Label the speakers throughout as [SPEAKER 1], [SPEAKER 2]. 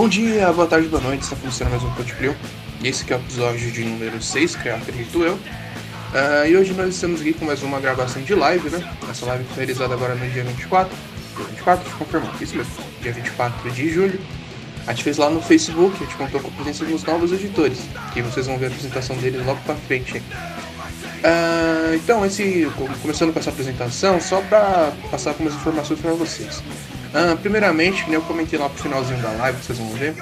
[SPEAKER 1] Bom dia, boa tarde, boa noite, está começando mais um Podplay. E esse é o episódio de número 6, que é acredito eu. Uh, e hoje nós estamos aqui com mais uma gravação de live, né? Essa live foi realizada agora no dia 24. Dia 24, deixa eu confirmar, isso mesmo. Dia 24 de julho. A gente fez lá no Facebook, a gente contou com a presença dos novos editores, que vocês vão ver a apresentação deles logo pra frente. Uh, então, esse, começando com essa apresentação, só para passar algumas informações para vocês. Uh, primeiramente, como eu comentei lá pro finalzinho da live, vocês vão ver,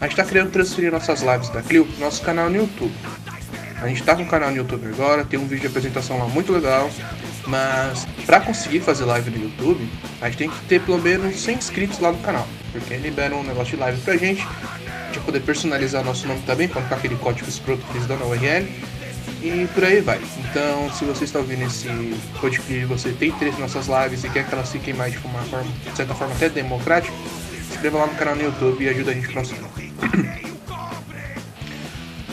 [SPEAKER 1] a gente está querendo transferir nossas lives da Clio pro nosso canal no YouTube. A gente está com o canal no YouTube agora, tem um vídeo de apresentação lá muito legal, mas para conseguir fazer live no YouTube, a gente tem que ter pelo menos 100 inscritos lá no canal, porque libera um negócio de live pra gente, gente poder personalizar nosso nome também, colocar aquele código escroto que eles dão na URL, e por aí vai. Então, se você está ouvindo esse podcast você tem interesse nas nossas lives e quer que elas fiquem mais de uma forma, de certa forma até democrática, se inscreva lá no canal no YouTube e ajuda a gente com o nosso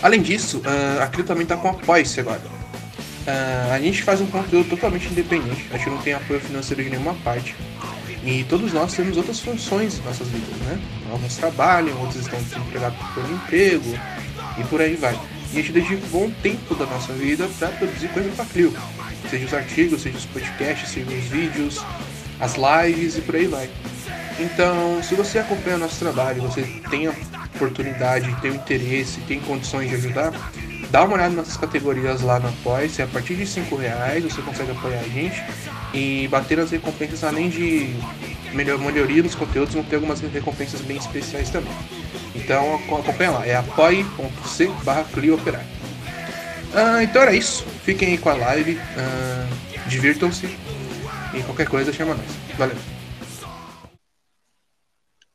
[SPEAKER 1] Além disso, uh, a Crio também está com apoio-se agora. Uh, a gente faz um conteúdo totalmente independente, a gente não tem apoio financeiro de nenhuma parte. E todos nós temos outras funções em nossas vidas, né? Alguns trabalham, outros estão desempregados por emprego e por aí vai. E a gente dedica um bom tempo da nossa vida para produzir coisa para Clio. Seja os artigos, seja os podcasts, seja os vídeos, as lives e por aí vai. Então, se você acompanha nosso trabalho, você tem a oportunidade, tem o interesse, tem condições de ajudar, dá uma olhada nas categorias lá no Apoia. Se a partir de 5 reais você consegue apoiar a gente e bater nas recompensas, além de melhor, melhoria nos conteúdos, vão ter algumas recompensas bem especiais também. Então acompanha lá, é apoie.c barra Clioperar. Ah, então era isso. Fiquem aí com a live. Ah, Divirtam-se. E qualquer coisa chama nós. Valeu.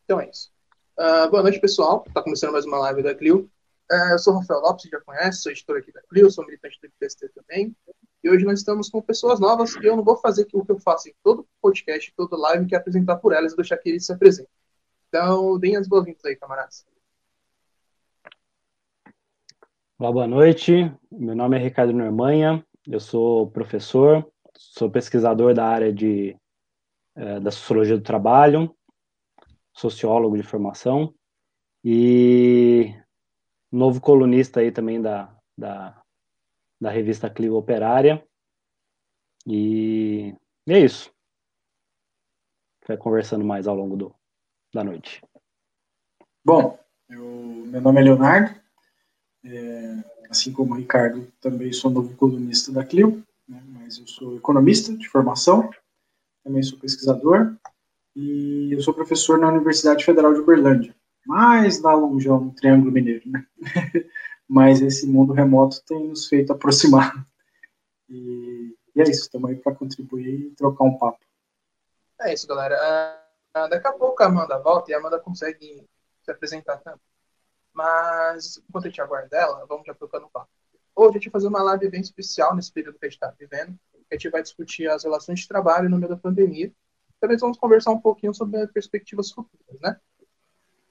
[SPEAKER 1] Então é isso. Uh, boa noite, pessoal. Está começando mais uma live da Clio. Uh, eu sou Rafael Lopes, você já conhece, sou editor aqui da Clio, sou militante do IPST também. E hoje nós estamos com pessoas novas e eu não vou fazer o que eu faço em todo podcast, toda live, que é apresentar por elas e deixar que eles se apresentem. Então, deem as boas-vindas aí, camaradas.
[SPEAKER 2] Olá, boa noite. Meu nome é Ricardo Normanha, eu sou professor, sou pesquisador da área de, é, da sociologia do trabalho, sociólogo de formação e novo colunista aí também da, da, da revista Clio Operária. E, é isso. Vai conversando mais ao longo do, da noite.
[SPEAKER 3] Bom, eu, meu nome é Leonardo, é, assim como o Ricardo, também sou novo colunista da Clio, né, mas eu sou economista de formação, também sou pesquisador e eu sou professor na Universidade Federal de Uberlândia, mais lá longe, no Triângulo Mineiro, né? mas esse mundo remoto tem nos feito aproximar. E, e é isso, estamos aí para contribuir e trocar um papo.
[SPEAKER 1] É isso, galera. Uh, daqui a pouco a Amanda volta e a Amanda consegue se apresentar também. Mas, enquanto a gente aguarda ela, vamos já trocando o papo. Hoje a gente vai fazer uma live bem especial nesse período que a gente está vivendo. A gente vai discutir as relações de trabalho no meio da pandemia. Também vamos conversar um pouquinho sobre perspectivas futuras, né?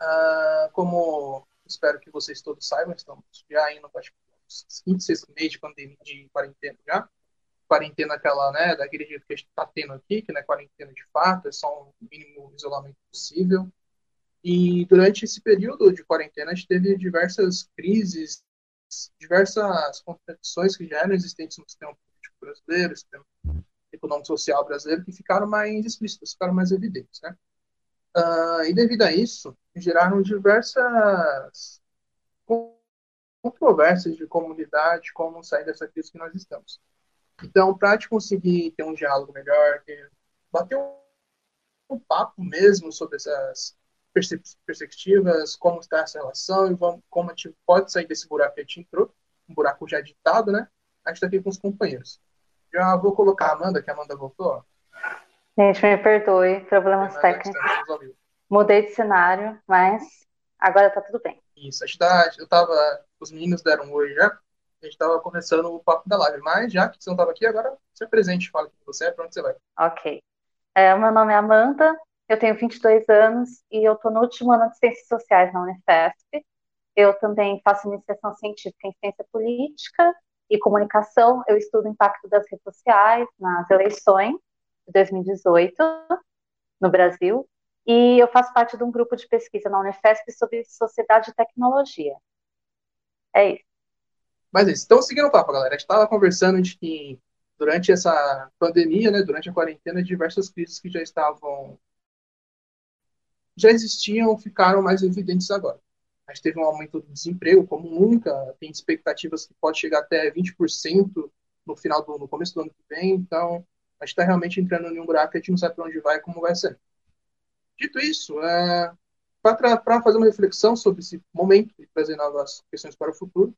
[SPEAKER 1] Uh, como espero que vocês todos saibam, estamos já indo para os 26 meses de pandemia, de quarentena já. Quarentena aquela, né, daquele jeito que a gente está tendo aqui, que não é quarentena de fato, é só um mínimo isolamento possível. E durante esse período de quarentena, a gente teve diversas crises, diversas contradições que já eram existentes no sistema político brasileiro, sistema econômico-social brasileiro, que ficaram mais explícitas, ficaram mais evidentes, né? Uh, e devido a isso, geraram diversas controvérsias de comunidade, como sair dessa crise que nós estamos. Então, para te conseguir ter um diálogo melhor, ter, bater um, papo mesmo sobre essas perspectivas, como está essa relação e como a gente pode sair desse buraco que a gente entrou, um buraco já ditado, né? A gente está aqui com os companheiros. Já vou colocar a Amanda, que a Amanda voltou.
[SPEAKER 4] Gente, me perdoe, problemas técnicos. Mudei de cenário, mas agora tá tudo bem.
[SPEAKER 1] Isso, a gente tá, eu tava, os meninos deram oi já, a gente tava começando o papo da live, mas já que você não tava aqui, agora se apresente, fala quem você é, pra onde você vai.
[SPEAKER 4] Ok. É, meu nome é Amanda, eu tenho 22 anos e eu tô no último ano de Ciências Sociais na Unifesp. Eu também faço iniciação científica em Ciência Política e Comunicação. Eu estudo o impacto das redes sociais nas eleições de 2018 no Brasil e eu faço parte de um grupo de pesquisa na Unifesp sobre sociedade e tecnologia. É isso.
[SPEAKER 1] Mas é isso. Então, seguindo o papo, galera, a gente estava conversando de que durante essa pandemia, né, durante a quarentena, diversas crises que já estavam já existiam ficaram mais evidentes agora. A gente teve um aumento do desemprego como nunca, tem expectativas que pode chegar até 20% no final do no começo do ano que vem, então a gente está realmente entrando em um buraco que a gente não sabe para onde vai e como vai ser. Dito isso, é, para fazer uma reflexão sobre esse momento e trazer novas questões para o futuro,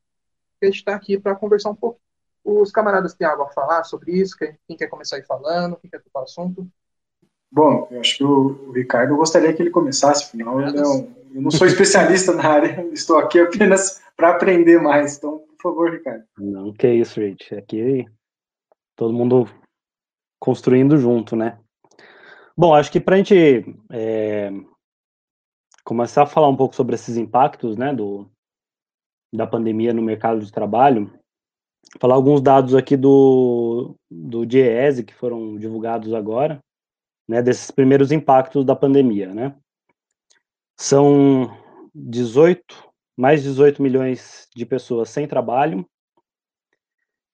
[SPEAKER 1] a gente está aqui para conversar um pouco. Os camaradas têm algo a falar sobre isso? Quem quer começar aí falando? Quem quer tocar o assunto?
[SPEAKER 3] Bom, eu acho que o, o Ricardo gostaria que ele começasse, afinal, eu não, eu não sou especialista na área, estou aqui apenas para aprender mais. Então, por favor, Ricardo.
[SPEAKER 2] Não, que isso, Rich. Aqui todo mundo construindo junto, né? Bom, acho que para a gente é, começar a falar um pouco sobre esses impactos, né, do, da pandemia no mercado de trabalho, falar alguns dados aqui do, do DIEESE que foram divulgados agora, né, desses primeiros impactos da pandemia, né. São 18, mais 18 milhões de pessoas sem trabalho,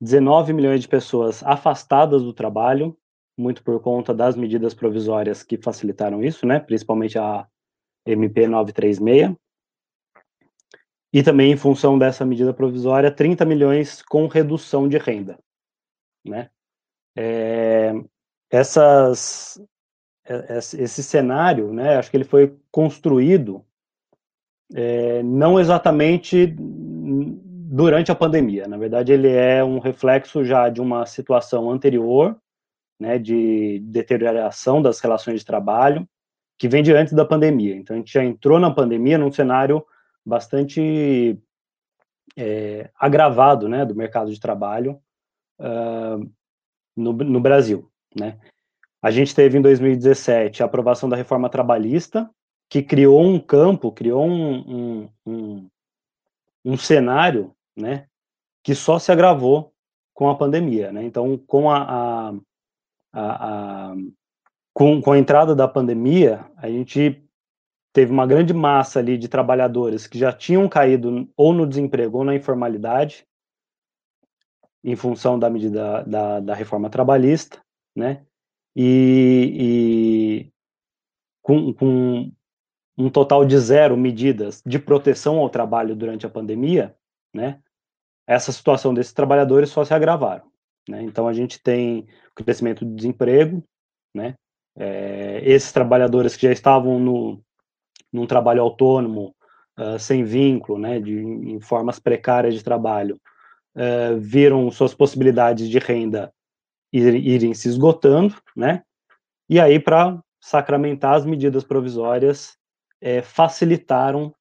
[SPEAKER 2] 19 milhões de pessoas afastadas do trabalho, muito por conta das medidas provisórias que facilitaram isso, né, principalmente a MP 936, e também em função dessa medida provisória, 30 milhões com redução de renda, né. É, essas, é, esse cenário, né, acho que ele foi construído é, não exatamente durante a pandemia. Na verdade, ele é um reflexo já de uma situação anterior, né, de deterioração das relações de trabalho, que vem de antes da pandemia. Então, a gente já entrou na pandemia num cenário bastante é, agravado, né, do mercado de trabalho uh, no, no Brasil, né. A gente teve em 2017 a aprovação da reforma trabalhista, que criou um campo, criou um, um, um, um cenário, né, que só se agravou com a pandemia, né? Então, com a, a, a, a com, com a entrada da pandemia, a gente teve uma grande massa ali de trabalhadores que já tinham caído ou no desemprego ou na informalidade, em função da medida da, da reforma trabalhista, né? e, e com, com, um total de zero medidas de proteção ao trabalho durante a pandemia, né, essa situação desses trabalhadores só se agravaram. Né? Então a gente tem o crescimento do desemprego, né, é, esses trabalhadores que já estavam no, num trabalho autônomo, uh, sem vínculo, né, de, em formas precárias de trabalho, uh, viram suas possibilidades de renda irem se esgotando, né? E aí, para sacramentar as medidas provisórias, é, facilitaram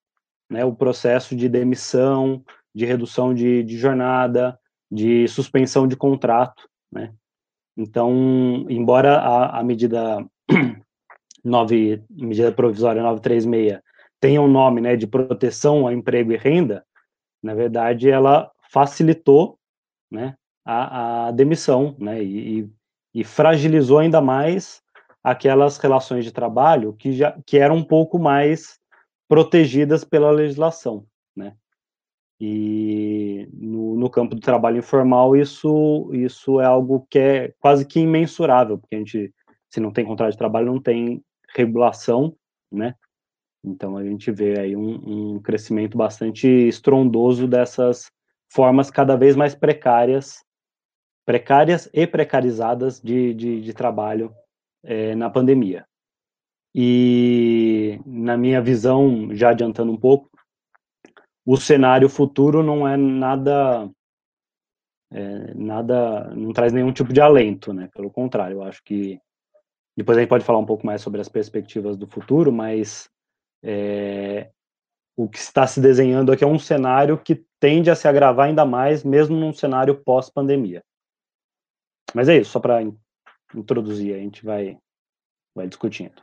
[SPEAKER 2] né, o processo de demissão, de redução de, de jornada, de suspensão de contrato, né? Então, embora a, a medida 9, medida provisória 936 tenha um nome, né, de proteção ao emprego e renda, na verdade, ela facilitou, né, a, a demissão, né, e, e, fragilizou ainda mais aquelas relações de trabalho que já que eram um pouco mais protegidas pela legislação. E no, no campo do trabalho informal isso isso é algo que é quase que imensurável, porque a gente se não tem contrato de trabalho não tem regulação, né. Então a gente vê aí um, um crescimento bastante estrondoso dessas formas cada vez mais precárias precárias e precarizadas de, de, de trabalho é, na pandemia. E, na minha visão, já adiantando um pouco, o cenário futuro não é nada. É, nada. não traz nenhum tipo de alento, né? Pelo contrário, eu acho que. Depois a gente pode falar um pouco mais sobre as perspectivas do futuro, mas é, o que está se desenhando aqui é um cenário que tende a se agravar ainda mais, mesmo num cenário pós-pandemia. Mas é isso, só para introduzir, a gente vai, vai discutindo.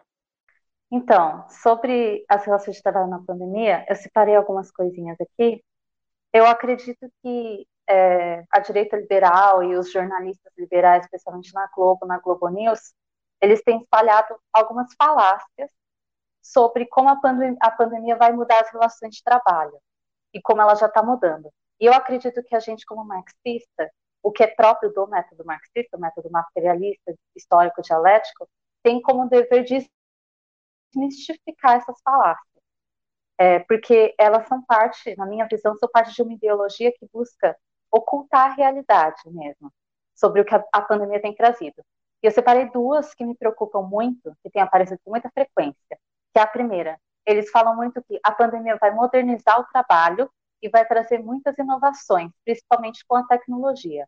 [SPEAKER 4] Então, sobre as relações de trabalho na pandemia, eu separei algumas coisinhas aqui. Eu acredito que é, a direita liberal e os jornalistas liberais, especialmente na Globo, na Globo News, eles têm espalhado algumas falácias sobre como a, pandem a pandemia vai mudar as relações de trabalho e como ela já está mudando. E eu acredito que a gente, como marxista, o que é próprio do método marxista, o método materialista, histórico, dialético, tem como dever desmistificar essas falácias. É, porque elas são parte, na minha visão, são parte de uma ideologia que busca ocultar a realidade mesmo, sobre o que a, a pandemia tem trazido. E eu separei duas que me preocupam muito, que têm aparecido com muita frequência, que é a primeira, eles falam muito que a pandemia vai modernizar o trabalho e vai trazer muitas inovações, principalmente com a tecnologia.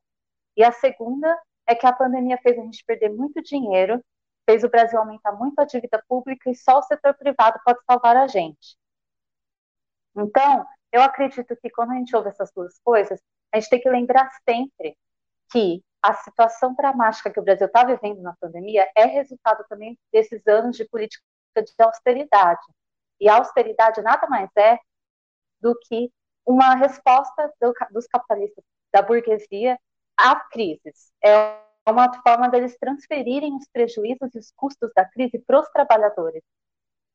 [SPEAKER 4] E a segunda é que a pandemia fez a gente perder muito dinheiro, fez o Brasil aumentar muito a dívida pública e só o setor privado pode salvar a gente. Então, eu acredito que quando a gente ouve essas duas coisas, a gente tem que lembrar sempre que a situação dramática que o Brasil está vivendo na pandemia é resultado também desses anos de política de austeridade. E a austeridade nada mais é do que uma resposta do, dos capitalistas, da burguesia, a crises. É uma forma deles transferirem os prejuízos e os custos da crise para os trabalhadores.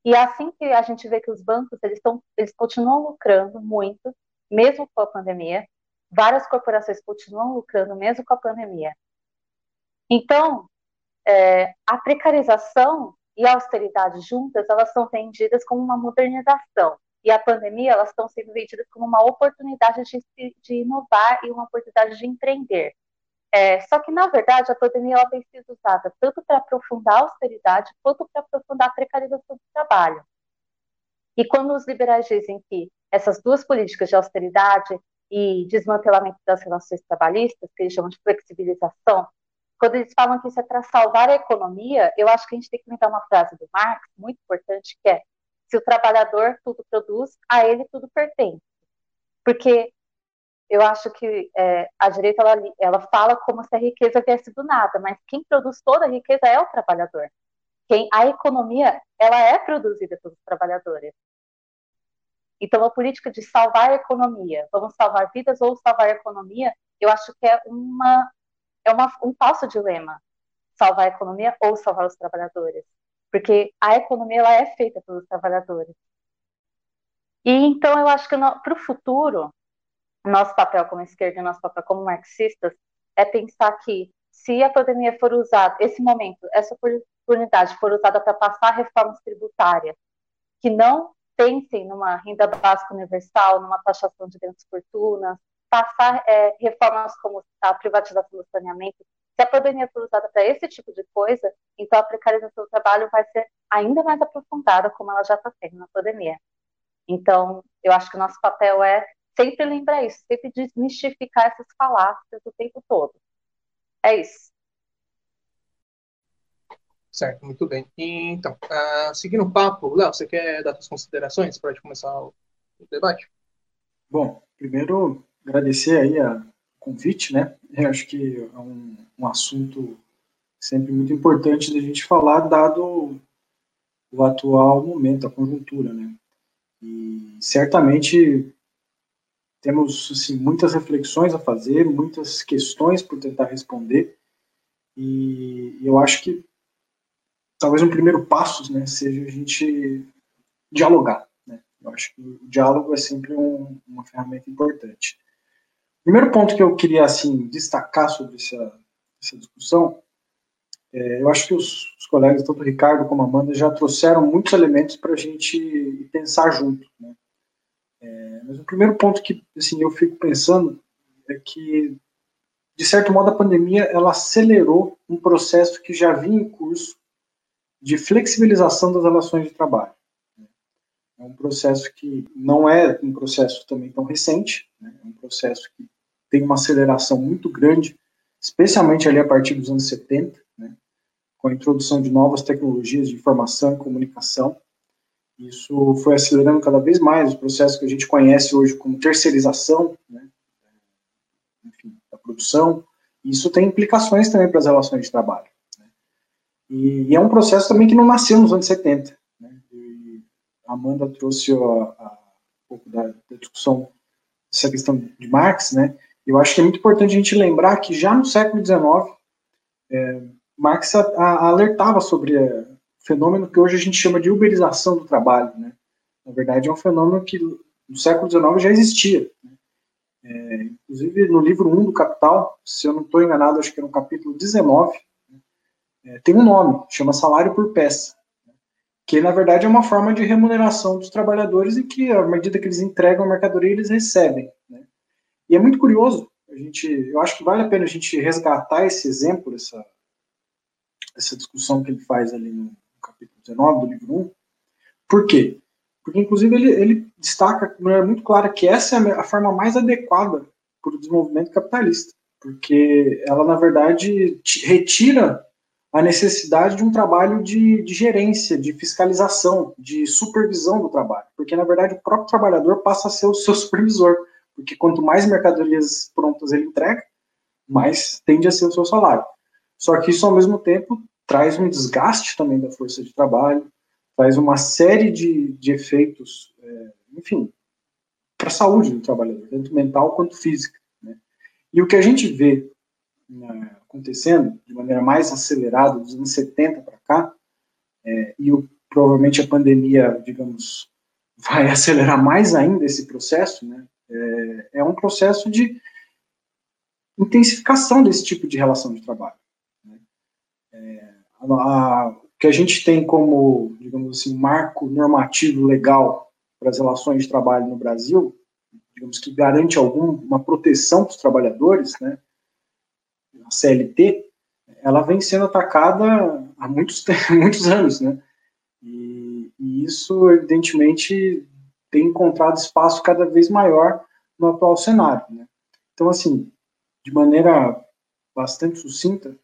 [SPEAKER 4] E é assim que a gente vê que os bancos eles, eles continuam lucrando muito, mesmo com a pandemia. Várias corporações continuam lucrando, mesmo com a pandemia. Então, é, a precarização e a austeridade juntas, elas são vendidas como uma modernização e a pandemia, elas estão sendo vendidas como uma oportunidade de, de inovar e uma oportunidade de empreender. É, só que, na verdade, a pandemia ela tem sido usada tanto para aprofundar a austeridade quanto para aprofundar a precarização do trabalho. E quando os liberais dizem que essas duas políticas de austeridade e desmantelamento das relações trabalhistas, que eles chamam de flexibilização, quando eles falam que isso é para salvar a economia, eu acho que a gente tem que lembrar uma frase do Marx, muito importante, que é se o trabalhador tudo produz, a ele tudo pertence. Porque eu acho que é, a direita ela, ela fala como se a riqueza viesse do nada, mas quem produz toda a riqueza é o trabalhador. Quem a economia ela é produzida pelos trabalhadores. Então a política de salvar a economia, vamos salvar vidas ou salvar a economia, eu acho que é uma é uma, um falso dilema, salvar a economia ou salvar os trabalhadores porque a economia ela é feita pelos trabalhadores. E então eu acho que para o futuro, nosso papel como esquerda nosso papel como marxistas é pensar que se a pandemia for usada, esse momento, essa oportunidade for usada para passar reformas tributárias que não pensem numa renda básica universal, numa taxação de grandes fortunas, passar é, reformas como a privatização do saneamento, se a pandemia for usada para esse tipo de coisa, então a precarização do trabalho vai ser ainda mais aprofundada, como ela já está sendo na pandemia. Então, eu acho que o nosso papel é sempre lembrar isso, sempre desmistificar essas falácias o tempo todo. É isso.
[SPEAKER 1] Certo, muito bem. Então, uh, seguindo o papo, Léo, você quer dar suas considerações para a gente começar o, o debate?
[SPEAKER 3] Bom, primeiro agradecer aí a convite, né? Eu acho que é um, um assunto sempre muito importante da gente falar, dado o atual momento, a conjuntura, né? E certamente temos assim, muitas reflexões a fazer, muitas questões por tentar responder, e eu acho que talvez um primeiro passo né, seja a gente dialogar. Né? Eu acho que o diálogo é sempre um, uma ferramenta importante. Primeiro ponto que eu queria assim destacar sobre essa, essa discussão, é, eu acho que os, os, colegas, tanto o Ricardo como a Amanda, já trouxeram muitos elementos para a gente pensar junto. Né? É, mas o primeiro ponto que assim, eu fico pensando é que, de certo modo, a pandemia ela acelerou um processo que já vinha em curso de flexibilização das relações de trabalho. É um processo que não é um processo também tão recente, né? é um processo que tem uma aceleração muito grande, especialmente ali a partir dos anos 70, né, com a introdução de novas tecnologias de informação e comunicação. Isso foi acelerando cada vez mais o processo que a gente conhece hoje como terceirização, né, enfim, da produção. Isso tem implicações também para as relações de trabalho. Né. E, e, é um processo também que não nasceu nos anos 70. Né, a Amanda trouxe a, a, um pouco da, da discussão essa questão de Marx, né? Eu acho que é muito importante a gente lembrar que já no século XIX, é, Marx a, a, alertava sobre fenômeno que hoje a gente chama de uberização do trabalho. Né? Na verdade, é um fenômeno que no século XIX já existia. Né? É, inclusive, no livro 1 do Capital, se eu não estou enganado, acho que é no capítulo 19, né? é, tem um nome, chama salário por peça, né? que na verdade é uma forma de remuneração dos trabalhadores e que, à medida que eles entregam a mercadoria, eles recebem. Né? E é muito curioso, a gente, eu acho que vale a pena a gente resgatar esse exemplo, essa, essa discussão que ele faz ali no capítulo 19 do livro 1. Por quê? Porque, inclusive, ele, ele destaca de maneira muito clara que essa é a forma mais adequada para o desenvolvimento capitalista, porque ela, na verdade, retira a necessidade de um trabalho de, de, gerência, de fiscalização, de supervisão do trabalho, porque, na verdade, o próprio trabalhador passa a ser o seu supervisor, porque quanto mais mercadorias prontas ele entrega, mais tende a ser o seu salário. Só que isso, ao mesmo tempo, traz um desgaste também da força de trabalho, traz uma série de, de efeitos, é, enfim, para a saúde do trabalhador, tanto mental quanto física. Né? E o que a gente vê né, acontecendo de maneira mais acelerada dos anos 70 para cá, é, e o, provavelmente a pandemia, digamos, vai acelerar mais ainda esse processo, né? é, é um processo de intensificação desse tipo de relação de trabalho. Né? É, a, que a gente tem como, digamos assim, marco normativo legal para as relações de trabalho no Brasil, digamos que garante alguma proteção para os trabalhadores, né, a CLT, ela vem sendo atacada há muitos, muitos anos, né, e, e isso, evidentemente, tem encontrado espaço cada vez maior no atual cenário, né. Então, assim, de maneira bastante sucinta,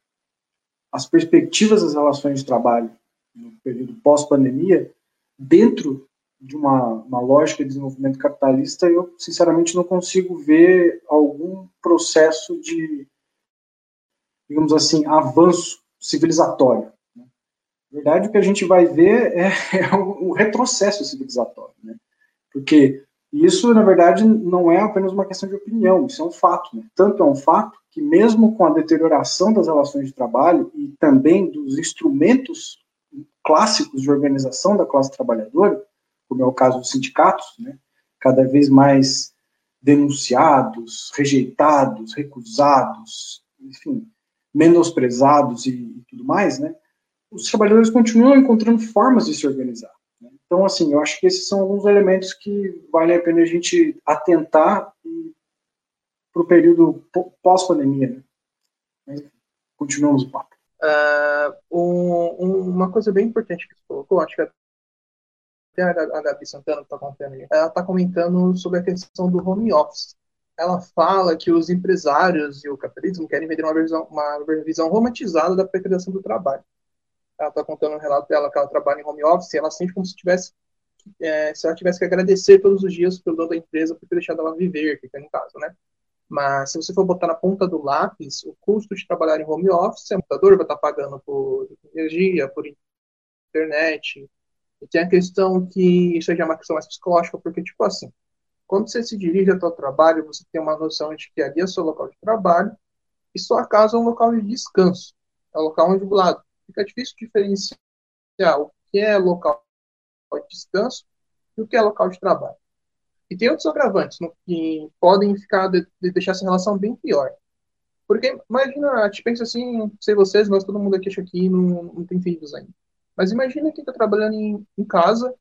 [SPEAKER 3] as perspectivas das relações de trabalho no período pós-pandemia, dentro de uma, uma lógica de desenvolvimento capitalista, eu sinceramente não consigo ver algum processo de, digamos assim, avanço civilizatório. Né? Na verdade, o que a gente vai ver é, é um retrocesso civilizatório, né? porque isso, na verdade, não é apenas uma questão de opinião, isso é um fato. Né? Tanto é um fato que, mesmo com a deterioração das relações de trabalho e também dos instrumentos clássicos de organização da classe trabalhadora, como é o caso dos sindicatos, né? cada vez mais denunciados, rejeitados, recusados, enfim, menosprezados e, e tudo mais, né? os trabalhadores continuam encontrando formas de se organizar. Então, assim, eu acho que esses são alguns elementos que vale a pena a gente atentar para o período pós-pandemia. Né? Continuamos o papo.
[SPEAKER 1] Uh, um, uma coisa bem importante que você colocou, acho que até a Gabi Santana está comentando, ela está comentando sobre a questão do home office. Ela fala que os empresários e o capitalismo querem vender uma visão, uma visão romantizada da precarização do trabalho ela está contando um relato dela que ela trabalha em home office, ela sente como se tivesse é, se ela tivesse que agradecer todos os dias pelo dono da empresa por ter deixado ela viver, que é no caso, né? Mas se você for botar na ponta do lápis, o custo de trabalhar em home office, o computador vai estar pagando por energia, por internet. E tem a questão que isso já é uma questão mais psicológica, porque, tipo assim, quando você se dirige ao seu trabalho, você tem uma noção de que ali é seu local de trabalho e sua casa é um local de descanso. É um local onde, do lado, fica difícil diferenciar o que é local de descanso e o que é local de trabalho. E tem outros agravantes no, que podem ficar de, de deixar essa relação bem pior. Porque imagina, a gente pensa assim, sei vocês, mas todo mundo aqui acha que não, não tem filhos ainda. Mas imagina quem está trabalhando em, em, casa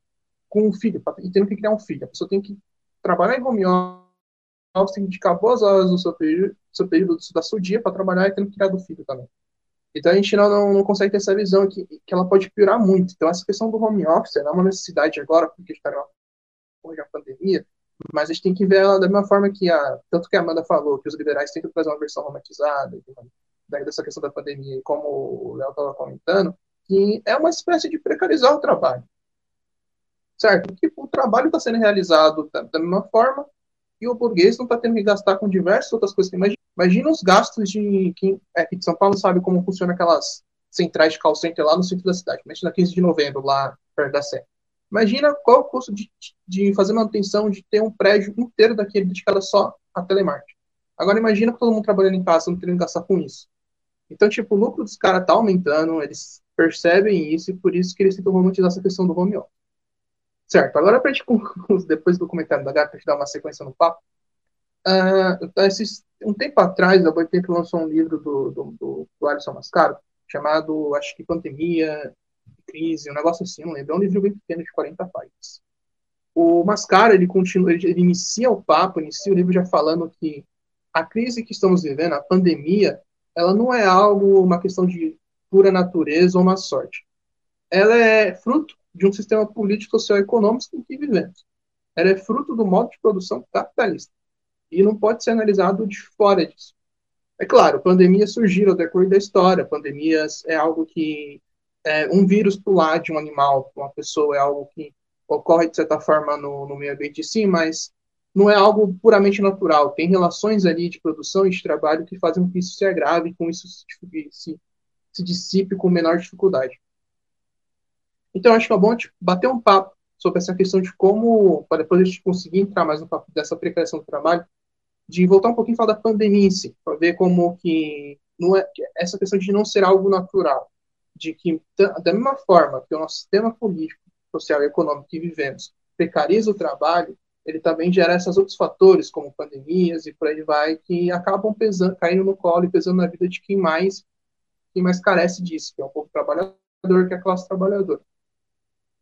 [SPEAKER 1] com um filho, e tendo que criar um filho. A pessoa tem que trabalhar em home office, tem que dedicar boas horas do seu período, do seu período da sua dia para trabalhar e tendo que criar do filho também. Então a gente não, não, não, consegue ter essa visão que, que ela pode piorar muito. Então essa questão do home office não é uma necessidade agora, porque está na pandemia, mas a gente tem que ver ela da mesma forma que a, tanto que a Amanda falou, que os liberais tentam fazer uma versão romantizada dessa questão da pandemia, como o Léo estava comentando, que é uma espécie de precarizar o trabalho. Certo? Porque o trabalho está sendo realizado da, da mesma forma e o burguês não está tendo que gastar com diversas outras coisas. Imagina, imagina os gastos de quem é de São Paulo sabe como funciona aquelas centrais de call center lá no centro da cidade. Imagina 15 de novembro, lá perto da Sé. Imagina qual o custo de, de fazer manutenção, de ter um prédio inteiro daquele dedicado só a telemarketing. Agora imagina todo mundo trabalhando em casa, não tendo que gastar com isso. Então, tipo, o lucro dos caras tá aumentando, eles percebem isso e por isso que eles tentam romantizar essa questão do home office. Certo, agora para gente, depois do comentário da Gabi, para gente dar uma sequência no papo, uh, esses, um tempo atrás, a Boitempo lançou um livro do, do, do, do Alisson Mascaro, chamado, acho que Pandemia, Crise, um negócio assim, não lembro, é um livro bem pequeno de 40 páginas. O Mascaro, ele continua, ele, ele inicia o papo, inicia o livro já falando que a crise que estamos vivendo, a pandemia, ela não é algo, uma questão de pura natureza ou uma sorte. Ela é fruto de um sistema político, social e econômico em que vivemos. Ela é fruto do modo de produção capitalista. E não pode ser analisado de fora disso. É claro, pandemias surgiram ao decorrer da história. Pandemias é algo que é, um vírus pular de um animal para uma pessoa é algo que ocorre de certa forma no, no meio ambiente sim, mas não é algo puramente natural. Tem relações ali de produção e de trabalho que fazem com que isso se agrave, com isso se, se, se dissipe com menor dificuldade. Então, acho que é bom bater um papo sobre essa questão de como, para depois a gente conseguir entrar mais no papo dessa precarização do trabalho, de voltar um pouquinho e falar da pandemia em si, para ver como que não é essa questão de não ser algo natural, de que da mesma forma que o nosso sistema político, social e econômico que vivemos precariza o trabalho, ele também gera esses outros fatores, como pandemias e por aí vai, que acabam pesando, caindo no colo e pesando na vida de quem mais, quem mais carece disso, que é o povo trabalhador, que é a classe trabalhadora.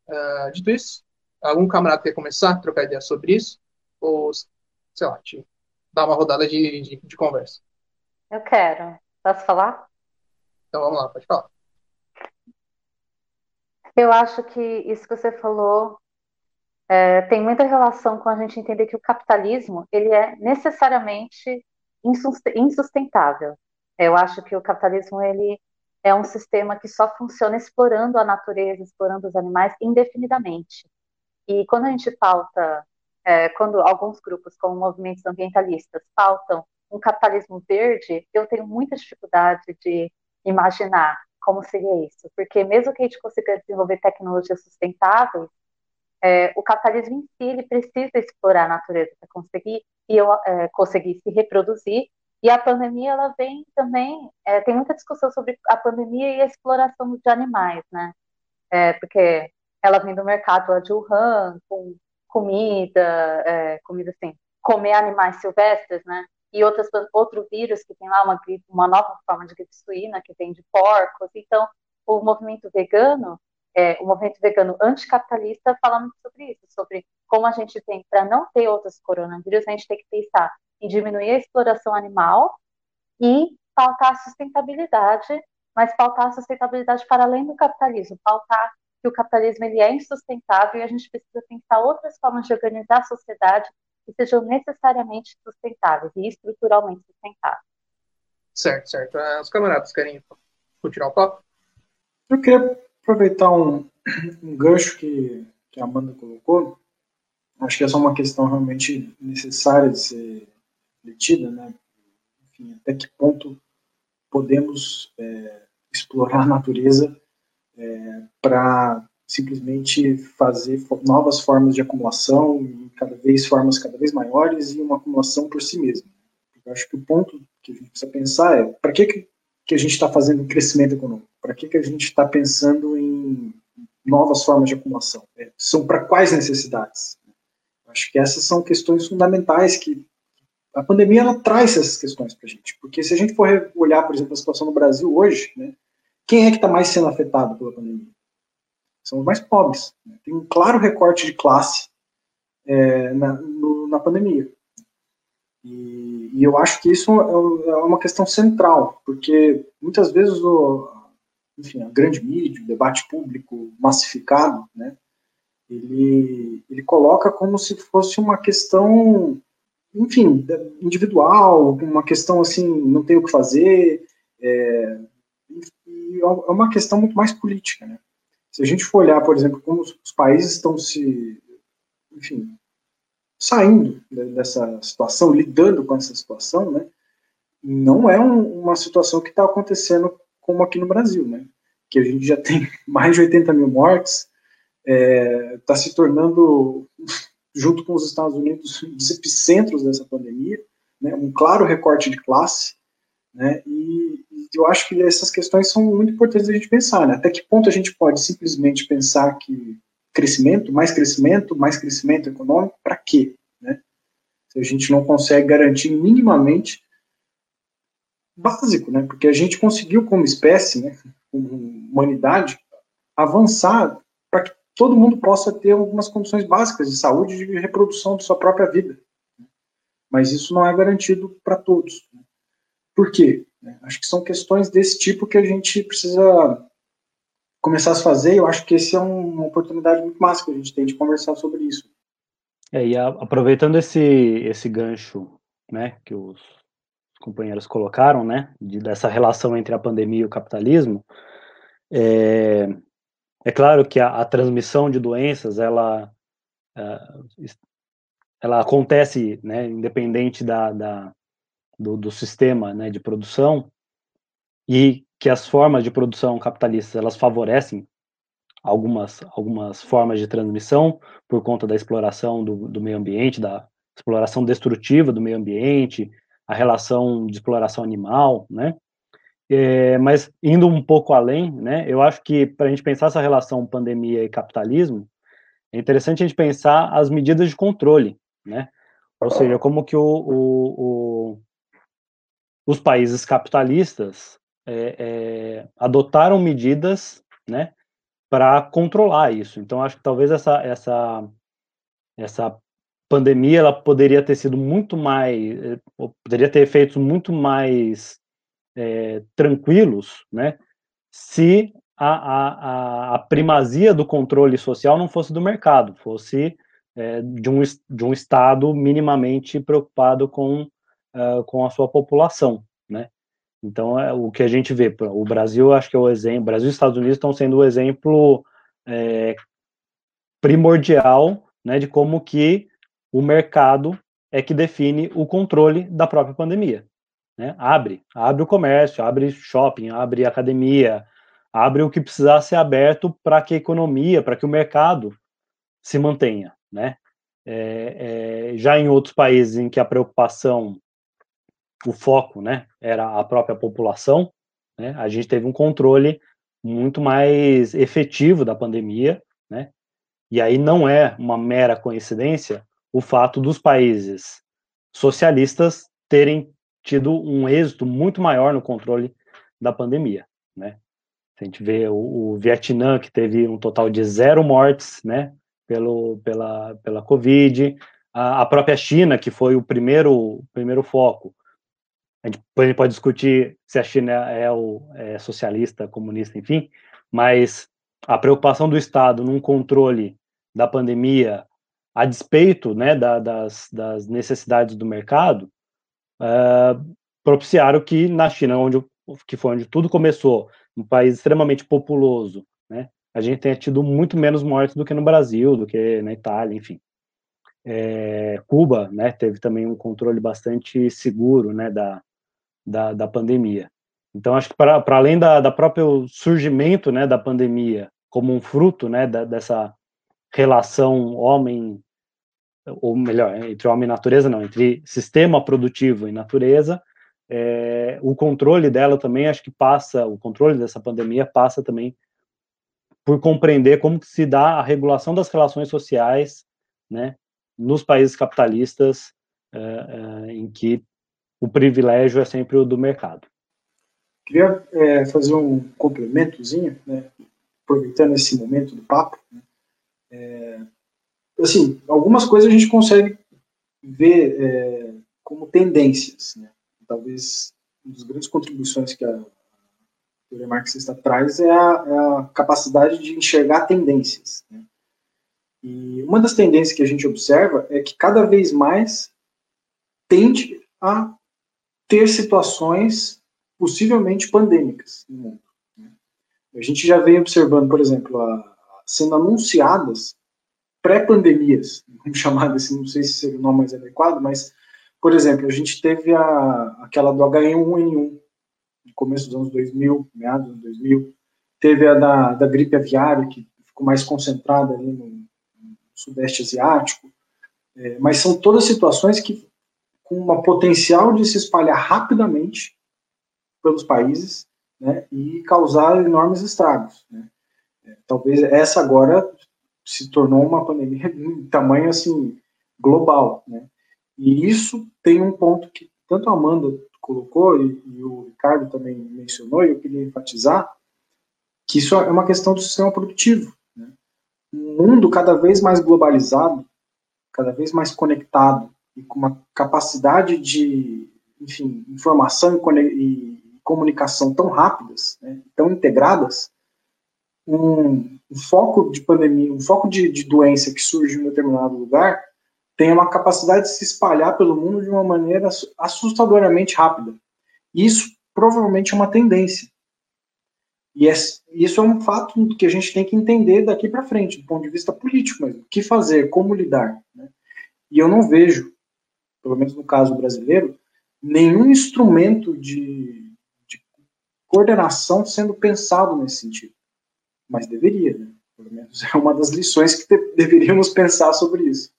[SPEAKER 1] Uh, dito isso, algum camarada quer começar a trocar ideia sobre isso? Ou, sei lá, te dar uma rodada de, de, de conversa?
[SPEAKER 4] Eu quero. Posso falar?
[SPEAKER 1] Então vamos lá, pode falar.
[SPEAKER 4] Eu acho que isso que você falou é, tem muita relação com a gente entender que o capitalismo ele é necessariamente insustentável. Eu acho que o capitalismo ele é um sistema que só funciona explorando a natureza, explorando os animais indefinidamente. E quando a gente pauta, é, quando alguns grupos, como movimentos ambientalistas, pautam um capitalismo verde, eu tenho muita dificuldade de imaginar como seria isso, porque mesmo que a gente consiga desenvolver tecnologias sustentáveis, é, o capitalismo em si ele precisa explorar a natureza para conseguir e é, conseguir se reproduzir. E a pandemia ela vem também é, tem muita discussão sobre a pandemia e a exploração de animais, né? É, porque ela vem do mercado lá de Wuhan com comida, é, comida assim, comer animais silvestres, né? E outras, outro vírus que tem lá uma, uma nova forma de gripe suína que vem de porcos. Então, o movimento vegano é, o movimento vegano anticapitalista fala muito sobre isso, sobre como a gente tem, para não ter outros coronavírus, a gente tem que pensar em diminuir a exploração animal e pautar a sustentabilidade, mas pautar a sustentabilidade para além do capitalismo, pautar que o capitalismo ele é insustentável e a gente precisa pensar outras formas de organizar a sociedade que sejam necessariamente sustentáveis e estruturalmente sustentáveis.
[SPEAKER 1] Certo, certo. Os camaradas querem continuar o papo?
[SPEAKER 3] Eu queria aproveitar um, um gancho que, que a Amanda colocou. Acho que essa é uma questão realmente necessária de ser refletida, né? Enfim, até que ponto podemos é, explorar a natureza é, para simplesmente fazer novas formas de acumulação, cada vez formas cada vez maiores e uma acumulação por si mesma. Eu acho que o ponto que a gente precisa pensar é para que que a gente está fazendo crescimento econômico? Para que, que a gente está pensando em novas formas de acumulação? É, são para quais necessidades? Acho que essas são questões fundamentais que a pandemia ela traz essas questões para a gente. Porque se a gente for olhar, por exemplo, a situação no Brasil hoje, né, quem é que está mais sendo afetado pela pandemia? São os mais pobres. Né? Tem um claro recorte de classe é, na, no, na pandemia. E, e, eu acho que isso é, é uma questão central, porque muitas vezes o, enfim, a grande mídia, o debate público massificado, né, ele, ele coloca como se fosse uma questão, enfim, individual, uma questão assim, não tem o que fazer, é, é uma questão muito mais política, né. Se a gente for olhar, por exemplo, como os países estão se, enfim, saindo dessa situação, lidando com essa situação, né? Não é um, uma situação que está acontecendo como aqui no Brasil, né? Que a gente já tem mais de 80 mil mortes, está é, tá se tornando, junto com os Estados Unidos, os epicentros dessa pandemia, né? Um claro recorte de classe, né? E, eu acho que essas questões são muito importantes a gente pensar, né? Até que ponto a gente pode simplesmente pensar que crescimento, mais crescimento, mais crescimento econômico, para quê, né? Se a gente não consegue garantir minimamente básico, né? Porque a gente conseguiu como espécie, né, como humanidade, avançar para que todo mundo possa ter algumas condições básicas de saúde e de reprodução de sua própria vida. Mas isso não é garantido para todos. Por quê? Acho que são questões desse tipo que a gente precisa começar a fazer. Eu acho que esse é uma oportunidade muito massa que a gente tem de conversar sobre isso.
[SPEAKER 2] É, e a, aproveitando esse, esse gancho né, que os companheiros colocaram, né, de, dessa relação entre a pandemia e o capitalismo, é, é claro que a, a transmissão de doenças, ela, uh, ela acontece, né, independente da, da do, do, sistema, né, de produção, e que as formas de produção capitalistas, elas favorecem algumas, algumas formas de transmissão por conta da exploração do, do meio ambiente, da exploração destrutiva do meio ambiente, a relação de exploração animal, né, é, mas indo um pouco além, né, eu acho que para a gente pensar essa relação pandemia e capitalismo, é interessante a gente pensar as medidas de controle, né? Ou seja, como que o, o, o os países capitalistas é, é, adotaram medidas, né, para controlar isso. Então, acho que talvez essa essa essa pandemia ela poderia ter sido muito mais, é, poderia ter efeitos muito mais é, tranquilos, né, se a, a, a, primazia do controle social não fosse do mercado, fosse é, de, um, de um Estado minimamente preocupado com, uh, com a sua população, né. Então, é o que a gente vê, o Brasil, acho que é o exemplo, Brasil e Estados Unidos estão sendo o exemplo é, primordial, né, de como que o mercado é que define o controle da própria pandemia. Né? Abre, abre o comércio, abre shopping, abre academia, abre o que precisar ser aberto para que a economia, para que o mercado se mantenha, né? É, é, já em outros países em que a preocupação, o foco, né, era a própria população, né? A gente teve um controle muito mais efetivo da pandemia, né? E aí não é uma mera coincidência o fato dos países socialistas terem tido um êxito muito maior no controle da pandemia, né? A gente vê o, o Vietnã, que teve um total de zero mortes, né, pelo, pela, pela Covid, a, a própria China, que foi o primeiro, primeiro foco. A gente, pode discutir se a China é, o, é socialista, comunista, enfim, mas a preocupação do Estado num controle da pandemia, a despeito né, da, das, das necessidades do mercado, uh, propiciaram que na China, onde que foi onde tudo começou, um país extremamente populoso, né, a gente tenha tido muito menos mortes do que no Brasil, do que na Itália, enfim. É, Cuba, né, teve também um controle bastante seguro, né, da, da, da pandemia. Então, acho que para além da, da próprio surgimento, né, da pandemia como um fruto, né, da, dessa relação homem ou melhor, entre homem e natureza, não, entre sistema produtivo e natureza, é, o controle dela também, acho que passa, o controle dessa pandemia passa também por compreender como se dá a regulação das relações sociais, né, nos países capitalistas, é, é, em que o privilégio é sempre o do mercado.
[SPEAKER 3] Queria é, fazer um complementozinho, né, aproveitando esse momento do papo, né, é, assim, algumas coisas a gente consegue ver é, como tendências, né? Talvez uma das grandes contribuições que a teoria marxista traz é a, é a capacidade de enxergar tendências. Né? E uma das tendências que a gente observa é que cada vez mais tende a ter situações possivelmente pandêmicas no mundo. Né? A gente já vem observando, por exemplo, a, sendo anunciadas pré-pandemias, vamos chamar assim, não sei se seria o nome mais adequado, mas, por exemplo, a gente teve a, aquela do H1N1, no começo dos anos 2000, meados dos anos 2000, teve a da, da gripe aviária, que ficou mais concentrada ali no, no sudeste asiático, é, mas são todas situações que com uma potencial de se espalhar rapidamente, pelos países né, e causar enormes estragos. Né. É, talvez essa agora se tornou uma pandemia de tamanho assim global, né? E isso tem um ponto que tanto a Amanda colocou e, e o Ricardo também mencionou, e eu queria enfatizar que isso é uma questão do sistema produtivo. Né? Um mundo cada vez mais globalizado, cada vez mais conectado e com uma capacidade de, enfim, informação e, comunicação tão rápidas, né, tão integradas, um, um, foco de pandemia, um foco de, de doença que surge em um determinado lugar, tem uma capacidade de se espalhar pelo mundo de uma maneira assustadoramente rápida. Isso provavelmente é uma tendência. E isso é um fato que a gente tem que entender daqui para frente, do ponto de vista político mesmo. O que fazer, como lidar. Né? E eu não vejo, pelo menos no caso brasileiro, nenhum instrumento de, de coordenação sendo pensado nesse sentido. Mas deveria, né? Pelo menos é uma das lições que deveríamos pensar sobre isso.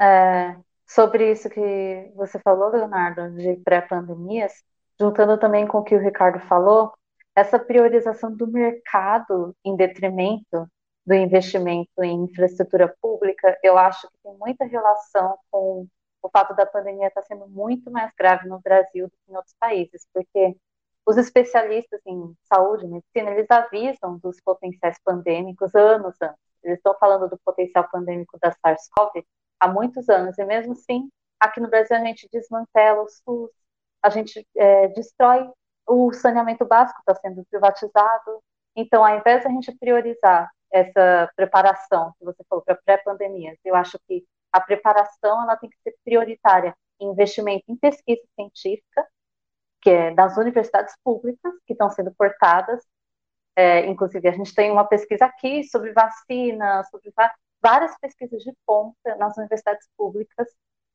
[SPEAKER 4] É, sobre isso que você falou, Leonardo, de pré-pandemias, juntando também com o que o Ricardo falou, essa priorização do mercado em detrimento do investimento em infraestrutura pública, eu acho que tem muita relação com o fato da pandemia estar sendo muito mais grave no Brasil do que em outros países, porque os especialistas em saúde medicina, eles avisam dos potenciais pandêmicos anos antes. Eles estão falando do potencial pandêmico da SARS-CoV há muitos anos. E mesmo assim, aqui no Brasil a gente desmantela o SUS, a gente é, destrói o saneamento básico, está sendo privatizado. Então, ao invés de a gente priorizar essa preparação que você falou para pré-pandemias, eu acho que a preparação ela tem que ser prioritária em investimento em pesquisa científica, que é das universidades públicas que estão sendo portadas. É, inclusive, a gente tem uma pesquisa aqui sobre vacina, sobre várias pesquisas de ponta nas universidades públicas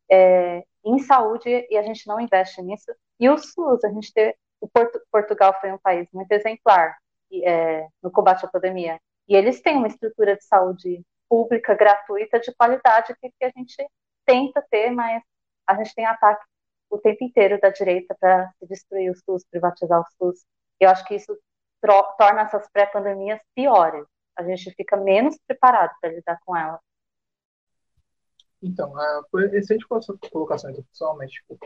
[SPEAKER 4] é, em saúde e a gente não investe nisso. E o SUS, a gente tem, o Porto, Portugal foi um país muito exemplar é, no combate à pandemia e eles têm uma estrutura de saúde pública gratuita de qualidade que, que a gente tenta ter, mas a gente tem ataque o tempo inteiro da direita para destruir o SUS, privatizar o SUS. Eu acho que isso torna essas pré-pandemias piores a gente fica menos preparado para lidar com ela.
[SPEAKER 1] Então, a, por excelente colocação, então, pessoalmente, tipo,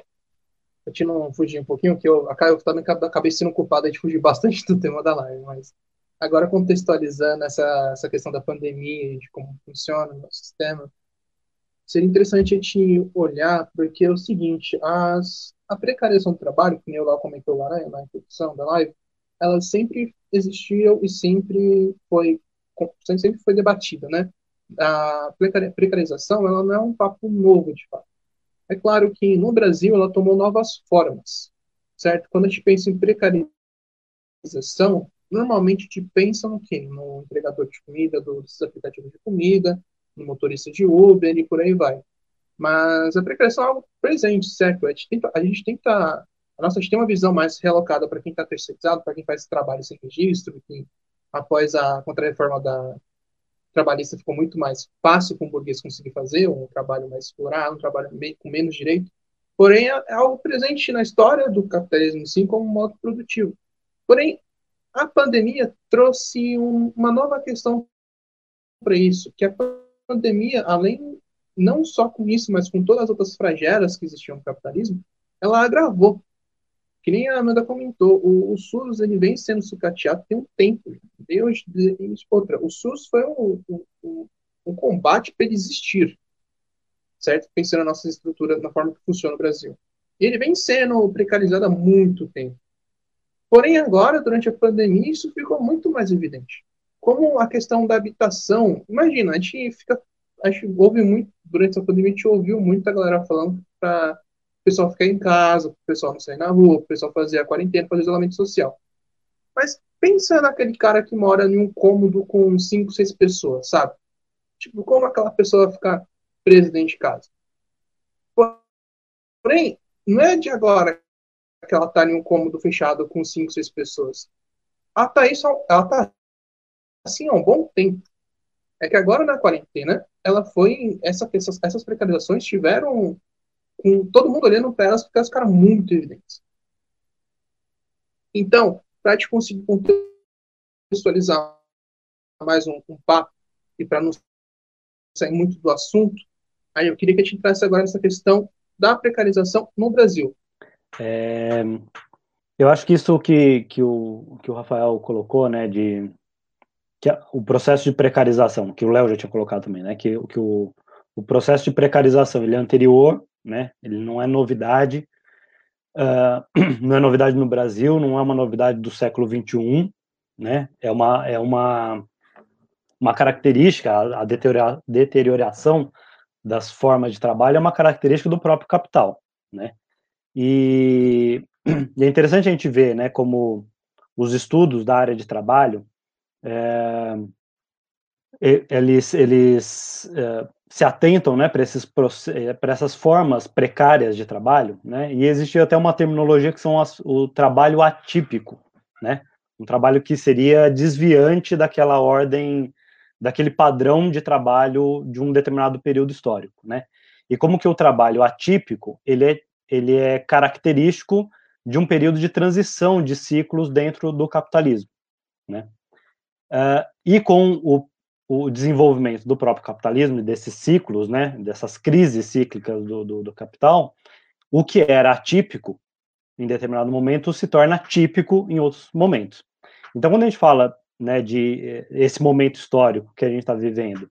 [SPEAKER 1] eu te não fugir um pouquinho, que eu, eu também acabei sendo culpado de fugir bastante do tema da live, mas agora contextualizando essa, essa questão da pandemia, de como funciona o nosso sistema, seria interessante a gente olhar, porque é o seguinte, as, a precarização do trabalho, que eu lá comentou lá né, na introdução da live, ela sempre existiu e sempre foi sempre foi debatida, né? A precarização, ela não é um papo novo, de fato. É claro que no Brasil ela tomou novas formas, certo? Quando a gente pensa em precarização, normalmente a gente pensa no quê? No entregador de comida, dos aplicativos de comida, no motorista de Uber e por aí vai. Mas a precarização é algo presente, certo? A gente tenta, a gente tenta a nossa gente tem uma visão mais relocada para quem está terceirizado, para quem faz trabalho sem registro, quem após a contra-reforma da trabalhista ficou muito mais fácil para o burguês conseguir fazer, um trabalho mais explorado, um trabalho com menos direito. Porém, é, é algo presente na história do capitalismo, sim, como modo produtivo. Porém, a pandemia trouxe um, uma nova questão para isso, que a pandemia, além não só com isso, mas com todas as outras fragelas que existiam no capitalismo, ela agravou que nem a Amanda comentou, o, o SUS ele vem sendo sucateado tem um tempo. Deus, outra, o SUS foi um, um, um combate para ele existir, certo? Pensando na nossa estrutura, na forma que funciona no Brasil. E ele vem sendo precarizado há muito tempo. Porém, agora, durante a pandemia, isso ficou muito mais evidente. Como a questão da habitação, imagina, a gente fica, a gente ouve muito, durante a pandemia, a gente ouviu muito a galera falando para pessoal ficar em casa, o pessoal não sair na rua, o pessoal fazer a quarentena, fazer isolamento social. Mas pensa naquele cara que mora em um cômodo com cinco, seis pessoas, sabe? Tipo, como aquela pessoa ficar presa dentro de casa? Porém, não é de agora que ela tá em um cômodo fechado com cinco, seis pessoas. Ela tá, isso, ela tá assim há um bom tempo. É que agora na quarentena, ela foi. Essa, essas, essas precarizações tiveram com todo mundo olhando para elas porque elas ficaram muito evidentes. Então, para te conseguir contextualizar mais um, um papo e para não sair muito do assunto, aí eu queria que a gente entrasse agora nessa questão da precarização no Brasil.
[SPEAKER 2] É, eu acho que isso que, que, o, que o Rafael colocou, né, de que o processo de precarização, que o Léo já tinha colocado também, né, que, que o, o processo de precarização ele é anterior, né, ele não é novidade, uh, não é novidade no Brasil, não é uma novidade do século 21, né, é uma, é uma, uma característica, a, a deteriora, deterioração das formas de trabalho é uma característica do próprio capital, né, e, e é interessante a gente ver, né, como os estudos da área de trabalho, é, eles, eles é, se atentam né, para é, essas formas precárias de trabalho, né, e existe até uma terminologia que são as, o trabalho atípico, né, um trabalho que seria desviante daquela ordem, daquele padrão de trabalho de um determinado período histórico, né, e como que o trabalho atípico, ele é, ele é característico de um período de transição de ciclos dentro do capitalismo, né? Uh, e com o, o, desenvolvimento do próprio capitalismo, desses ciclos, né, dessas crises cíclicas do, do, do, capital, o que era atípico em determinado momento se torna típico em outros momentos. Então, quando a gente fala né, de eh, esse momento histórico que a gente está vivendo,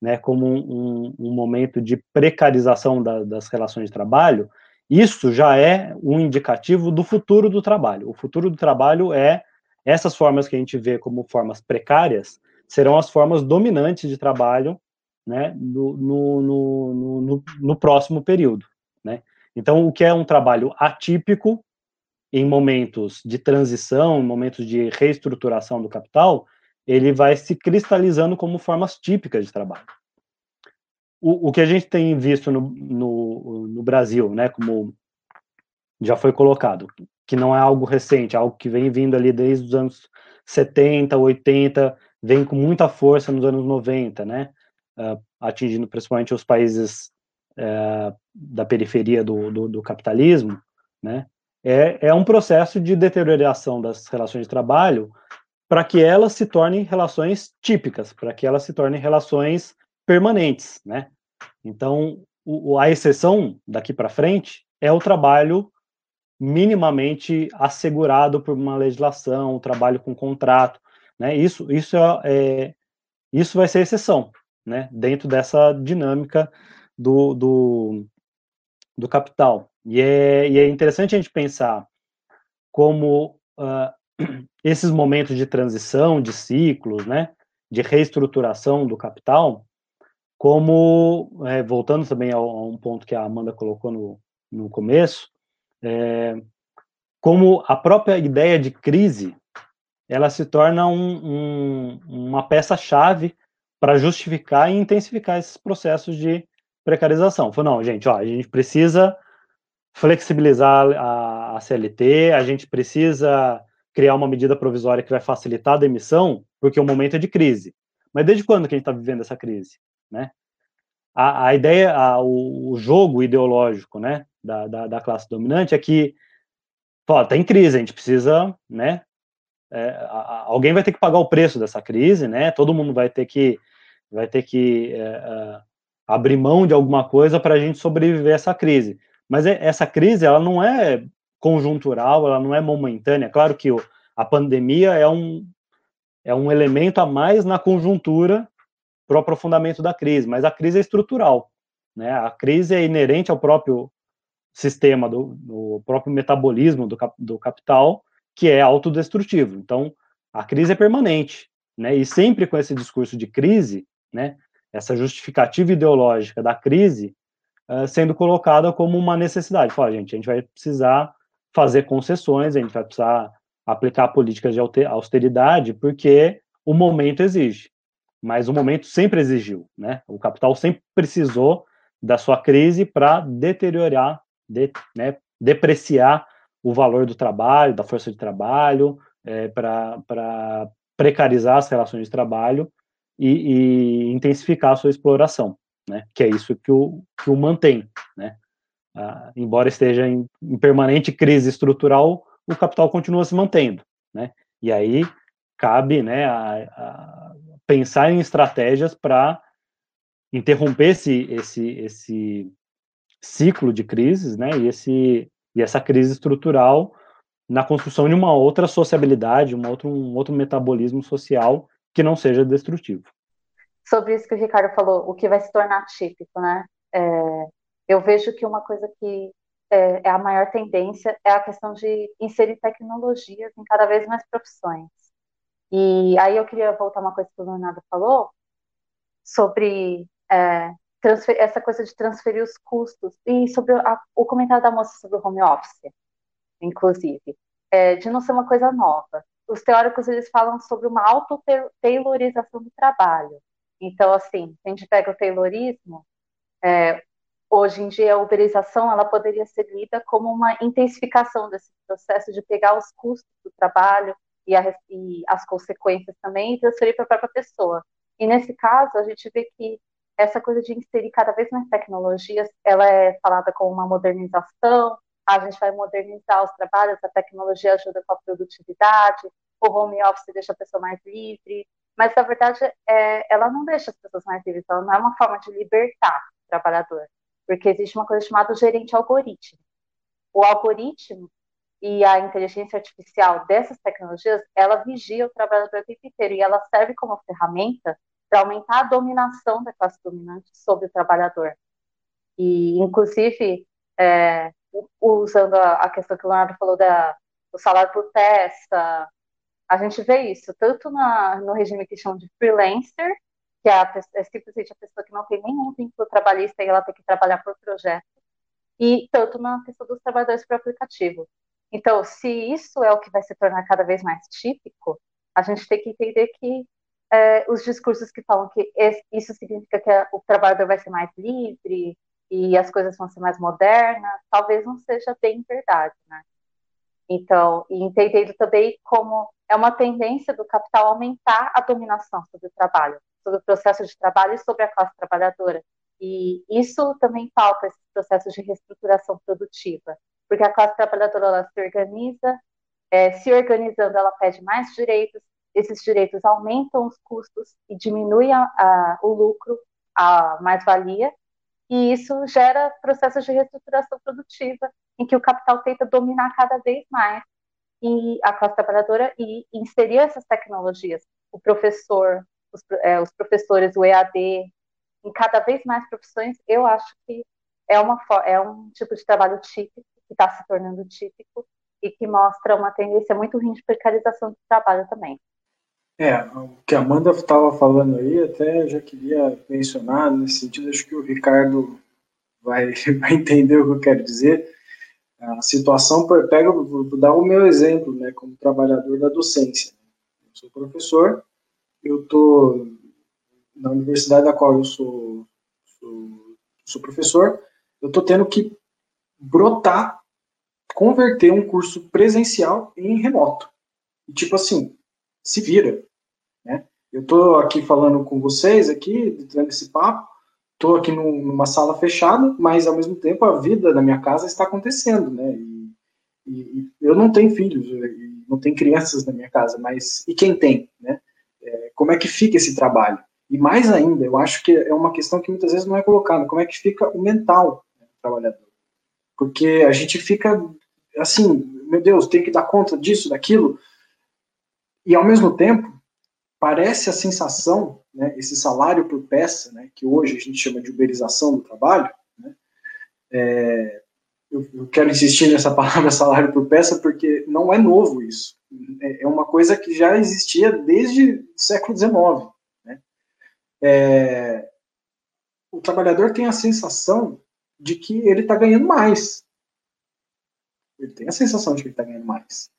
[SPEAKER 2] né, como um, um, momento de precarização da, das relações de trabalho, isso já é um indicativo do futuro do trabalho. O futuro do trabalho é essas formas que a gente vê como formas precárias serão as formas dominantes de trabalho né, no, no, no, no, próximo período. Né? Então, o que é um trabalho atípico em momentos de transição, em momentos de reestruturação do capital, ele vai se cristalizando como formas típicas de trabalho o, o que a gente tem visto no, no, no Brasil, né, como já foi colocado, que não é algo recente, é algo que vem vindo ali desde os anos 70, 80, vem com muita força nos anos 90, né, uh, atingindo principalmente os países uh, da periferia do, do, do, capitalismo, né, é, é um processo de deterioração das relações de trabalho para que elas se tornem relações típicas, para que elas se tornem relações permanentes, né? Então, o, a exceção daqui para frente é o trabalho minimamente assegurado por uma legislação, o trabalho com contrato, né? Isso, isso é, é isso vai ser exceção, né? Dentro dessa dinâmica do, do, do capital. E é, e é interessante a gente pensar como uh, esses momentos de transição, de ciclos, né? De reestruturação do capital, como, é, voltando também a, a, um ponto que a Amanda colocou no, no começo, é, como a própria ideia de crise, ela se torna um, um, uma peça-chave para justificar e intensificar esses processos de precarização. Falou, não, gente, ó, a gente precisa flexibilizar a, a CLT, a gente precisa criar uma medida provisória que vai facilitar a demissão, porque o momento é de crise. Mas desde quando que a gente está vivendo essa crise? Né? A, a ideia, a, o, jogo ideológico, né, da, da, da, classe dominante é que, pô, tá em crise, a gente precisa, né, é, a, alguém vai ter que pagar o preço dessa crise, né, todo mundo vai ter que, vai ter que é, é, abrir mão de alguma coisa para a gente sobreviver a essa crise. Mas é, essa crise, ela não é conjuntural, ela não é momentânea. Claro que o, a pandemia é um, é um elemento a mais na conjuntura para o aprofundamento da crise, mas a crise é estrutural, né? A crise é inerente ao próprio sistema, do, do próprio metabolismo do, do capital, que é autodestrutivo. Então, a crise é permanente, né? E sempre com esse discurso de crise, né? Essa justificativa ideológica da crise uh, sendo colocada como uma necessidade. Fala, gente, a gente vai precisar fazer concessões, a gente vai precisar aplicar políticas de austeridade, porque o momento exige mas o momento sempre exigiu, né? O capital sempre precisou da sua crise para deteriorar, de, né, depreciar o valor do trabalho, da força de trabalho, é, para precarizar as relações de trabalho e, e, intensificar a sua exploração, né? Que é isso que o, que o mantém, né? Ah, embora esteja em, em permanente crise estrutural, o capital continua se mantendo, né? E aí cabe, né, a, a pensar em estratégias para interromper esse, esse, esse ciclo de crises, né, e, esse, e essa crise estrutural na construção de uma outra sociabilidade, um outro, metabolismo social que não seja destrutivo.
[SPEAKER 4] Sobre isso que o Ricardo falou, o que vai se tornar típico, né? É, eu vejo que uma coisa que é, é, a maior tendência é a questão de inserir tecnologias em cada vez mais profissões. E aí eu queria voltar uma coisa que o Leonardo falou sobre é, transfer, essa coisa de transferir os custos e sobre a, o comentário da moça sobre o home office, inclusive, é, de não ser uma coisa nova. Os teóricos eles falam sobre uma auto-taylorização do trabalho. Então, assim, a gente pega o taylorismo, é, hoje em dia a uberização ela poderia ser lida como uma intensificação desse processo de pegar os custos do trabalho e, a, e as consequências também e transferir para a própria pessoa. E nesse caso a gente vê que essa coisa de inserir cada vez mais tecnologias, ela é falada como uma modernização, a gente vai modernizar os trabalhos, a tecnologia ajuda com a produtividade, o home office deixa a pessoa mais livre, mas na verdade é, ela não deixa as pessoas mais livres, ela não é uma forma de libertar o trabalhador, porque existe uma coisa chamada gerente algoritmo. O algoritmo e a inteligência artificial dessas tecnologias, ela vigia o trabalhador o tempo inteiro e ela serve como ferramenta para aumentar a dominação da classe dominante sobre o trabalhador. E, inclusive, é, usando a, questão que o Leonardo falou da, do salário por peça, a gente vê isso tanto na, no regime que chamam de freelancer, que é, a, é simplesmente a pessoa que não tem nenhum vínculo trabalhista e ela tem que trabalhar por projeto, e tanto na questão dos trabalhadores por aplicativo. Então, se isso é o que vai se tornar cada vez mais típico, a gente tem que entender que é, os discursos que falam que isso significa que o trabalhador vai ser mais livre e as coisas vão ser mais modernas, talvez não seja bem verdade, né? Então, e entendendo também como é uma tendência do capital aumentar a dominação sobre o trabalho, sobre o processo de trabalho e sobre a classe trabalhadora. E isso também falta esse processo de reestruturação produtiva, porque a classe trabalhadora ela se organiza, é, se organizando, ela pede mais direitos, esses direitos aumentam os custos e diminuem a, a, o lucro, a mais-valia, e isso gera processos de reestruturação produtiva, em que o capital tenta dominar cada vez mais e a classe trabalhadora e inserir essas tecnologias. O professor, os, é, os professores, o EAD, em cada vez mais profissões, eu acho que é, uma, é um tipo de trabalho típico, que está se tornando típico, e que mostra uma tendência muito ruim de precarização do trabalho também.
[SPEAKER 3] É, o que a Amanda estava falando aí, até já queria mencionar, nesse sentido, acho que o Ricardo vai, vai entender o que eu quero dizer. A situação, pega, vou dar o meu exemplo, né, como trabalhador da docência. Eu sou professor, eu estou na universidade da qual eu sou, sou, sou professor, eu estou tendo que brotar, converter um curso presencial em remoto. E, tipo assim, se vira. Né? Eu estou aqui falando com vocês, aqui, tendo esse papo, estou aqui numa sala fechada, mas ao mesmo tempo a vida da minha casa está acontecendo, né? E, e, eu não tenho filhos, não tenho crianças na minha casa, mas e quem tem, né? É, como é que fica esse trabalho? E mais ainda, eu acho que é uma questão que muitas vezes não é colocada, como é que fica o mental né, do trabalhador? Porque a gente fica assim, meu Deus, tem que dar conta disso, daquilo, e, ao mesmo tempo, parece a sensação, né, esse salário por peça, né, que hoje a gente chama de uberização do trabalho, né, é, eu, eu, quero insistir nessa palavra salário por peça porque não é novo isso. É, é uma coisa que já existia desde o século XIX. Né? É, o trabalhador tem a sensação de que ele está ganhando mais. Ele tem a sensação de que ele está ganhando mais.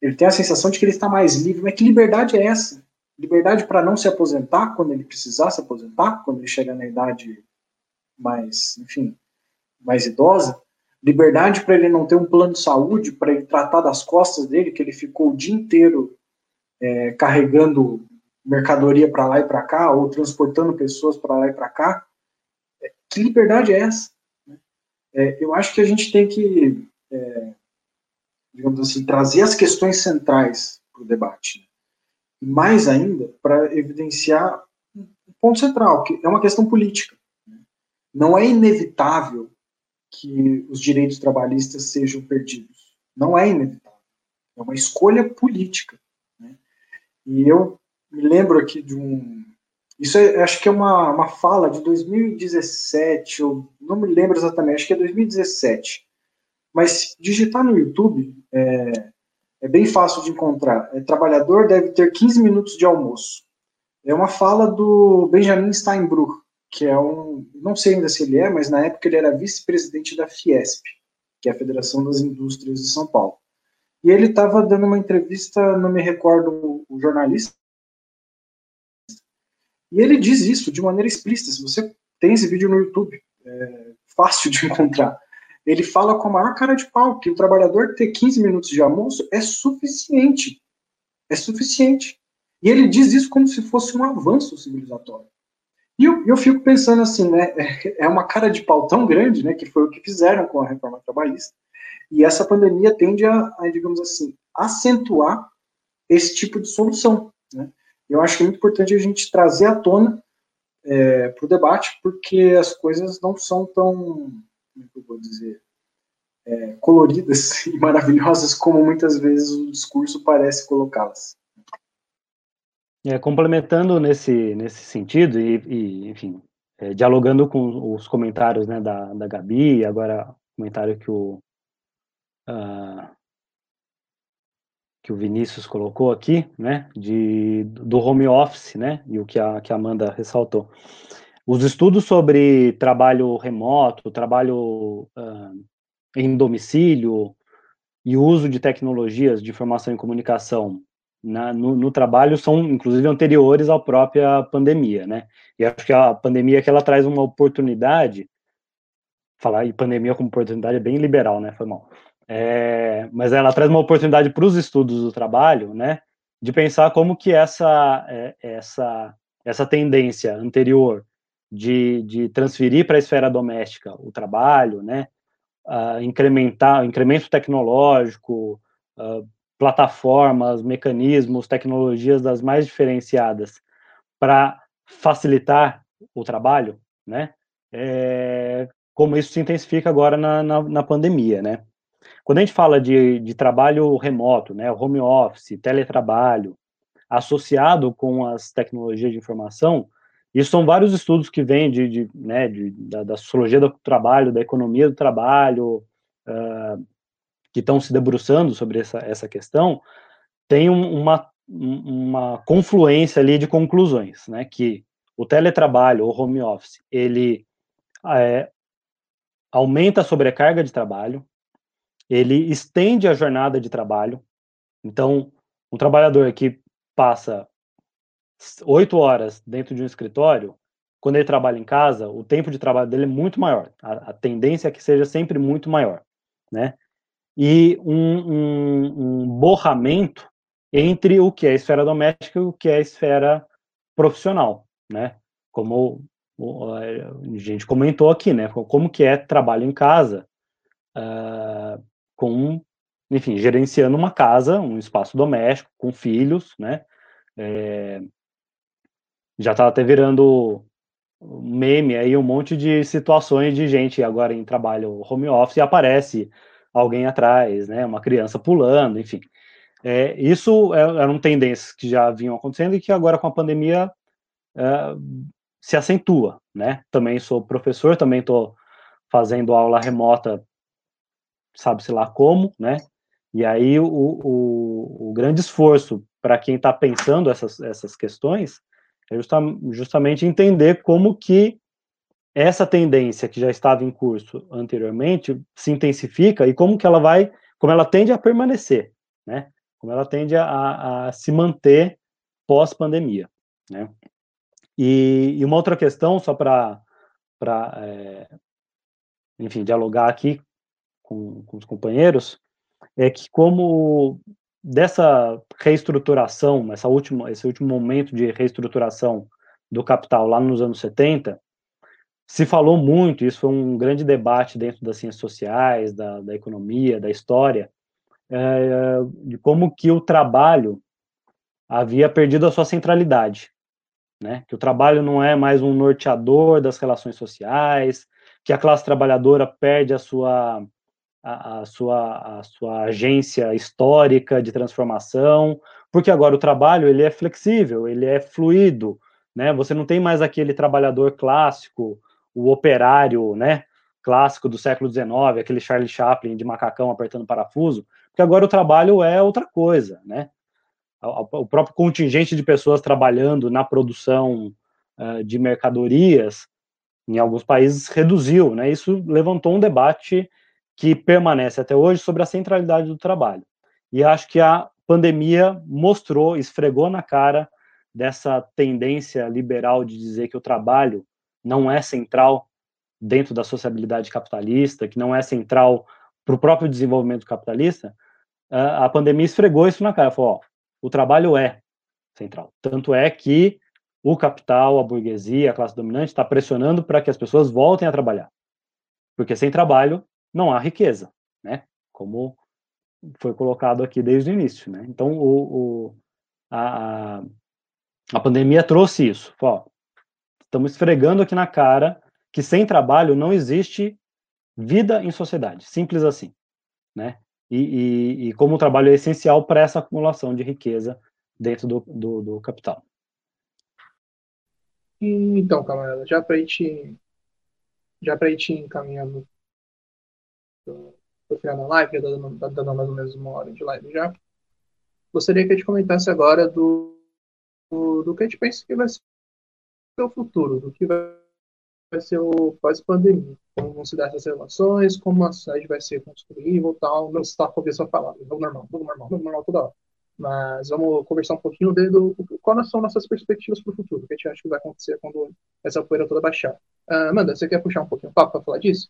[SPEAKER 3] Ele tem a sensação de que ele está mais livre. Mas que liberdade é essa? Liberdade para não se aposentar quando ele precisar se aposentar, quando ele chegar na idade mais, enfim, mais idosa. Liberdade para ele não ter um plano de saúde, para ele tratar das costas dele, que ele ficou o dia inteiro é, carregando mercadoria para lá e para cá, ou transportando pessoas para lá e para cá. Que liberdade é essa? É, eu acho que a gente tem que é, digamos assim, trazer as questões centrais para o debate. Né? Mais ainda, para evidenciar um ponto central, que é uma questão política. Né? Não é inevitável que os direitos trabalhistas sejam perdidos. Não é inevitável. É uma escolha política. Né? E eu me lembro aqui de um. Isso é, acho que é uma, uma fala de 2017, eu não me lembro exatamente, acho que é 2017. Mas digitar no YouTube é, é bem fácil de encontrar. É, trabalhador deve ter 15 minutos de almoço. É uma fala do Benjamin Steinbruch, que é um, não sei ainda se ele é, mas na época ele era vice-presidente da Fiesp, que é a Federação das Indústrias de São Paulo. E ele estava dando uma entrevista, não me recordo o jornalista, e ele diz isso de maneira explícita. Se você tem esse vídeo no YouTube, é fácil de encontrar. Ele fala com a maior cara de pau que o trabalhador ter 15 minutos de almoço é suficiente. É suficiente. E ele diz isso como se fosse um avanço civilizatório. E eu, eu fico pensando assim, né? É uma cara de pau tão grande, né? Que foi o que fizeram com a reforma trabalhista. E essa pandemia tende a, a digamos assim, acentuar esse tipo de solução. Né? Eu acho que é muito importante a gente trazer à tona é, para o debate, porque as coisas não são tão, como é eu vou dizer, é, coloridas e maravilhosas como muitas vezes o discurso parece colocá-las.
[SPEAKER 2] É, complementando nesse, nesse sentido, e, e enfim, é, dialogando com os comentários né, da, da Gabi, e agora o comentário que o, uh, que o Vinícius colocou aqui, né, de, do home office, né, e o que a, que a Amanda ressaltou. Os estudos sobre trabalho remoto, trabalho uh, em domicílio e uso de tecnologias de informação e comunicação na, no, no, trabalho são, inclusive, anteriores à própria pandemia, né? E acho que a pandemia que ela traz uma oportunidade, falar em pandemia como oportunidade é bem liberal, né? Foi mal. É, mas ela traz uma oportunidade para os estudos do trabalho, né, de pensar como que essa é, essa essa tendência anterior de, de transferir para a esfera doméstica o trabalho, né, uh, incrementar incremento tecnológico, plataformas, mecanismos, tecnologias das mais diferenciadas para facilitar o trabalho, né, é, como isso se intensifica agora na, na, na pandemia, né. Quando a gente fala de, de trabalho remoto, né, home office, teletrabalho, associado com as tecnologias de informação, isso são vários estudos que vêm de, de, né, de da, da, sociologia do trabalho, da economia do trabalho, uh, que estão se debruçando sobre essa, essa questão, tem um, uma, uma confluência ali de conclusões, né, que o teletrabalho ou home office, ele é, aumenta a sobrecarga de trabalho, ele estende a jornada de trabalho. Então, um trabalhador que passa oito horas dentro de um escritório, quando ele trabalha em casa, o tempo de trabalho dele é muito maior. A, a tendência é que seja sempre muito maior, né? E um, um, um borramento entre o que é esfera doméstica e o que é esfera profissional, né? Como a gente comentou aqui, né? Como que é trabalho em casa, uh, com, enfim, gerenciando uma casa, um espaço doméstico, com filhos, né? É, já está até virando meme aí um monte de situações de gente agora em trabalho home office e aparece alguém atrás, né? Uma criança pulando, enfim. É, isso é, eram tendências que já vinham acontecendo e que agora com a pandemia é, se acentua, né? Também sou professor, também estou fazendo aula remota sabe-se lá como, né? E aí o, o, o grande esforço para quem está pensando essas, essas questões é justa, justamente entender como que essa tendência que já estava em curso anteriormente se intensifica e como que ela vai, como ela tende a permanecer, né? Como ela tende a, a se manter pós-pandemia, né? E, e, uma outra questão, só para, é, enfim, dialogar aqui com, com os companheiros, é que como dessa reestruturação, essa última, esse último momento de reestruturação do capital lá nos anos 70, se falou muito, isso foi um grande debate dentro das ciências sociais, da, da economia, da história, é, de como que o trabalho havia perdido a sua centralidade, né? Que o trabalho não é mais um norteador das relações sociais, que a classe trabalhadora perde a sua a, a, sua a sua agência histórica de transformação, porque agora o trabalho ele é flexível, ele é fluido, né? Você não tem mais aquele trabalhador clássico, o operário, né? Clássico do século XIX, aquele Charlie Chaplin de macacão apertando parafuso, porque agora o trabalho é outra coisa, né? O próprio contingente de pessoas trabalhando na produção uh, de mercadorias em alguns países reduziu, né? Isso levantou um debate que permanece até hoje sobre a centralidade do trabalho. E acho que a pandemia mostrou, esfregou na cara dessa tendência liberal de dizer que o trabalho não é central dentro da sociabilidade capitalista, que não é central para o próprio desenvolvimento capitalista, a pandemia esfregou isso na cara. Falou, ó, o trabalho é central. Tanto é que o capital, a burguesia, a classe dominante está pressionando para que as pessoas voltem a trabalhar. Porque sem trabalho não há riqueza, né? Como foi colocado aqui desde o início, né? Então, o, o a, a pandemia trouxe isso. Ó, estamos esfregando aqui na cara que sem trabalho não existe vida em sociedade, simples assim, né? E, e, e como o trabalho é essencial para essa acumulação de riqueza dentro do, do, do capital.
[SPEAKER 1] Então, camarada, já para ir já para ir encaminhando para o da live, dando, tá dando mais ou menos uma hora de live já. Gostaria que a gente comentasse agora do, do, do que a gente pensa que vai ser o futuro, do que vai, vai ser o pós-pandemia, como vão se dar essas relações, como a cidade vai ser construída tal. Não está começando a falar, novo normal, novo normal, novo normal toda hora. Mas vamos conversar um pouquinho de, do, quais são nossas perspectivas para o futuro, o que a gente acha que vai acontecer quando essa poeira toda baixar. Uh, Amanda, você quer puxar um pouquinho o papo para falar disso?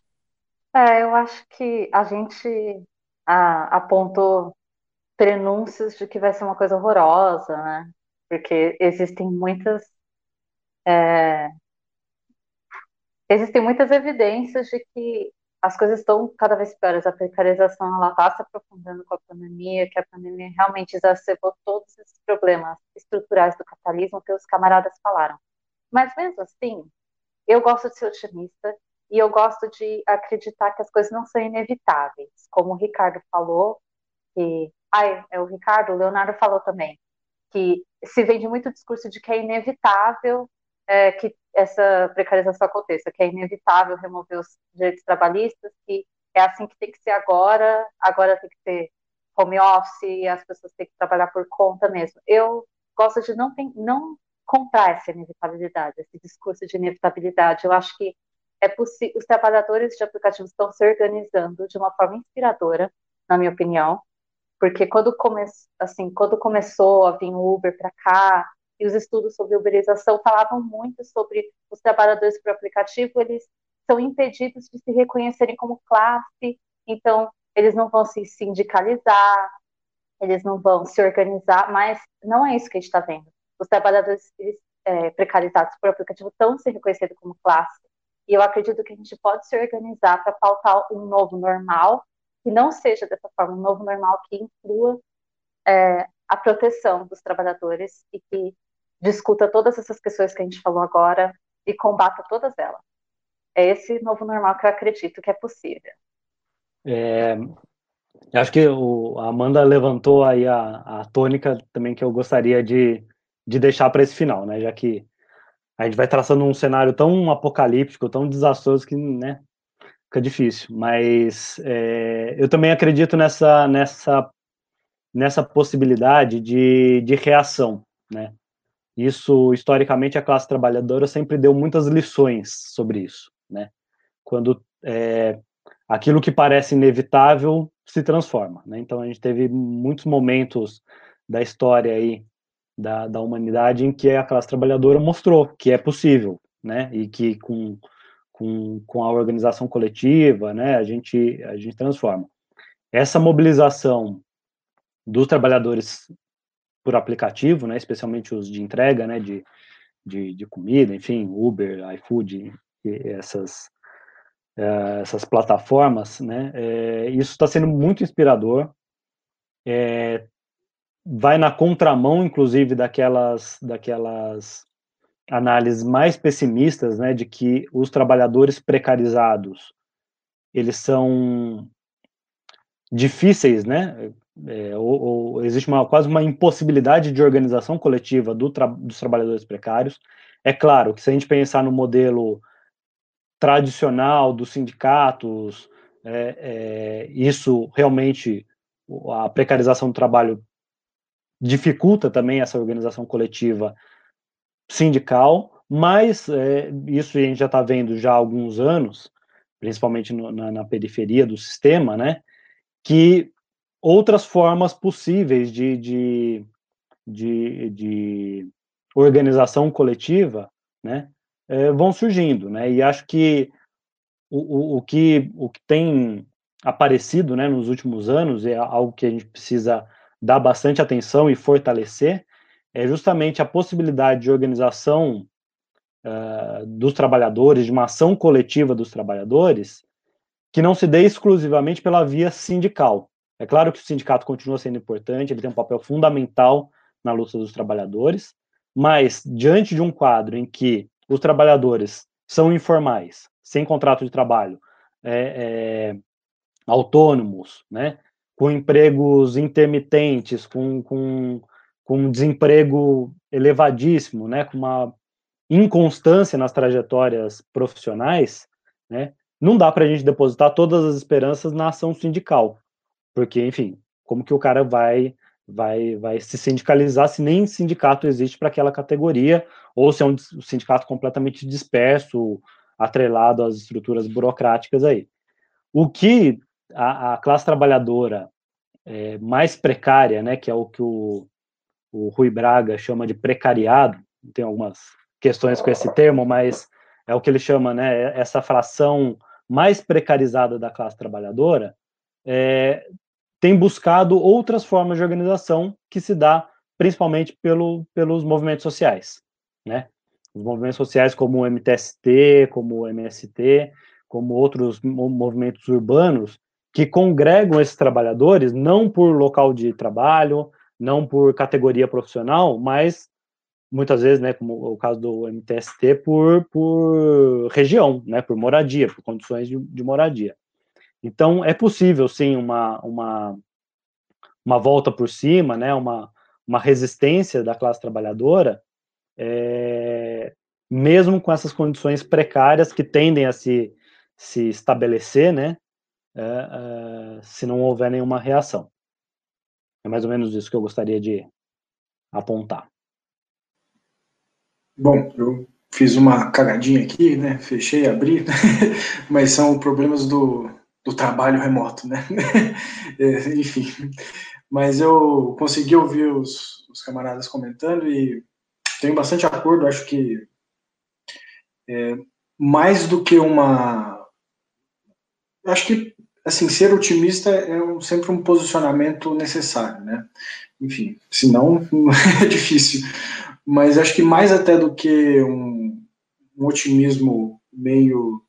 [SPEAKER 4] É, eu acho que a gente apontou prenúncios de que vai ser uma coisa horrorosa, né? Porque existem muitas é, existem muitas evidências de que as coisas estão cada vez piores. A precarização ela está se aprofundando com a pandemia, que a pandemia realmente exacerbou todos esses problemas estruturais do capitalismo que os camaradas falaram. Mas mesmo assim, eu gosto de ser otimista e eu gosto de acreditar que as coisas não são inevitáveis. Como o Ricardo falou, que. Ai, é o Ricardo, o Leonardo falou também, que se vende muito o discurso de que é inevitável é, que essa precarização aconteça, que é inevitável remover os direitos trabalhistas, que é assim que tem que ser agora, agora tem que ser home office, as pessoas têm que trabalhar por conta mesmo. Eu gosto de não, tem, não comprar essa inevitabilidade, esse discurso de inevitabilidade. Eu acho que é possível, os trabalhadores de aplicativos estão se organizando de uma forma inspiradora, na minha opinião, porque quando, come, assim, quando começou a vir o Uber para cá, e os estudos sobre uberização falavam muito sobre os trabalhadores por aplicativo, eles são impedidos de se reconhecerem como classe, então eles não vão se sindicalizar, eles não vão se organizar, mas não é isso que a gente está vendo. Os trabalhadores eles, é, precarizados por aplicativo estão se reconhecendo como classe, e eu acredito que a gente pode se organizar para pautar um novo normal, que não seja dessa forma, um novo normal que inclua é, a proteção dos trabalhadores e que discuta todas essas questões que a gente falou agora e combata todas elas. É esse novo normal que eu acredito que é possível.
[SPEAKER 2] É, acho que o, a Amanda levantou aí a, a tônica também que eu gostaria de, de deixar para esse final, né? Já que a gente vai traçando um cenário tão apocalíptico, tão desastroso que, né, fica difícil. Mas é, eu também acredito nessa, nessa, nessa possibilidade de, de reação, né? Isso, historicamente, a classe trabalhadora sempre deu muitas lições sobre isso, né? Quando é, aquilo que parece inevitável se transforma, né? Então, a gente teve muitos momentos da história aí da, da humanidade em que a classe trabalhadora mostrou que é possível, né? E que com, com, com a organização coletiva, né, a gente, a gente transforma. Essa mobilização dos trabalhadores por aplicativo, né, especialmente os de entrega, né, de, de, de comida, enfim, Uber, iFood, essas, uh, essas plataformas, né, é, isso está sendo muito inspirador, é, vai na contramão, inclusive, daquelas, daquelas análises mais pessimistas, né, de que os trabalhadores precarizados eles são difíceis, né, é, ou, ou, existe uma, quase uma impossibilidade de organização coletiva do tra dos trabalhadores precários. É claro que se a gente pensar no modelo tradicional dos sindicatos, é, é, isso realmente, a precarização do trabalho dificulta também essa organização coletiva sindical, mas é, isso a gente já está vendo já há alguns anos, principalmente no, na, na, periferia do sistema, né, que outras formas possíveis de, de, de, de organização coletiva, né, é, vão surgindo, né, e acho que o, o, o, que o que tem aparecido, né, nos últimos anos é algo que a gente precisa dar bastante atenção e fortalecer é justamente a possibilidade de organização uh, dos trabalhadores, de uma ação coletiva dos trabalhadores, que não se dê exclusivamente pela via sindical. É claro que o sindicato continua sendo importante, ele tem um papel fundamental na luta dos trabalhadores, mas diante de um quadro em que os trabalhadores são informais, sem contrato de trabalho, é, é, autônomos, né, com empregos intermitentes, com, com, com desemprego elevadíssimo, né, com uma inconstância nas trajetórias profissionais, né, não dá para a gente depositar todas as esperanças na ação sindical, porque, enfim, como que o cara vai vai vai se sindicalizar se nem sindicato existe para aquela categoria, ou se é um sindicato completamente disperso, atrelado às estruturas burocráticas aí. O que a, a classe trabalhadora é, mais precária, né, que é o que o, o Rui Braga chama de precariado, tem algumas questões com esse termo, mas é o que ele chama, né, essa fração mais precarizada da classe trabalhadora, é, tem buscado outras formas de organização que se dá principalmente pelo, pelos movimentos sociais, né? Os movimentos sociais como o MTST, como o MST, como outros movimentos urbanos, que congregam esses trabalhadores não por local de trabalho, não por categoria profissional, mas muitas vezes, né, como o caso do MTST, por, por região, né, por moradia, por condições de, de moradia. Então, é possível, sim, uma, uma, uma volta por cima, né, uma, uma resistência da classe trabalhadora, é, mesmo com essas condições precárias que tendem a se, se estabelecer, né, é, é, se não houver nenhuma reação. É mais ou menos isso que eu gostaria de apontar.
[SPEAKER 3] Bom, eu fiz uma cagadinha aqui, né? Fechei, abri, mas são problemas do, do trabalho remoto, né? É, enfim, mas eu consegui ouvir os, os camaradas comentando e tenho bastante acordo. Acho que é, mais do que uma. Acho que assim, ser otimista é um, sempre um posicionamento necessário, né? Enfim, senão é difícil. Mas acho que mais até do que um, um otimismo meio,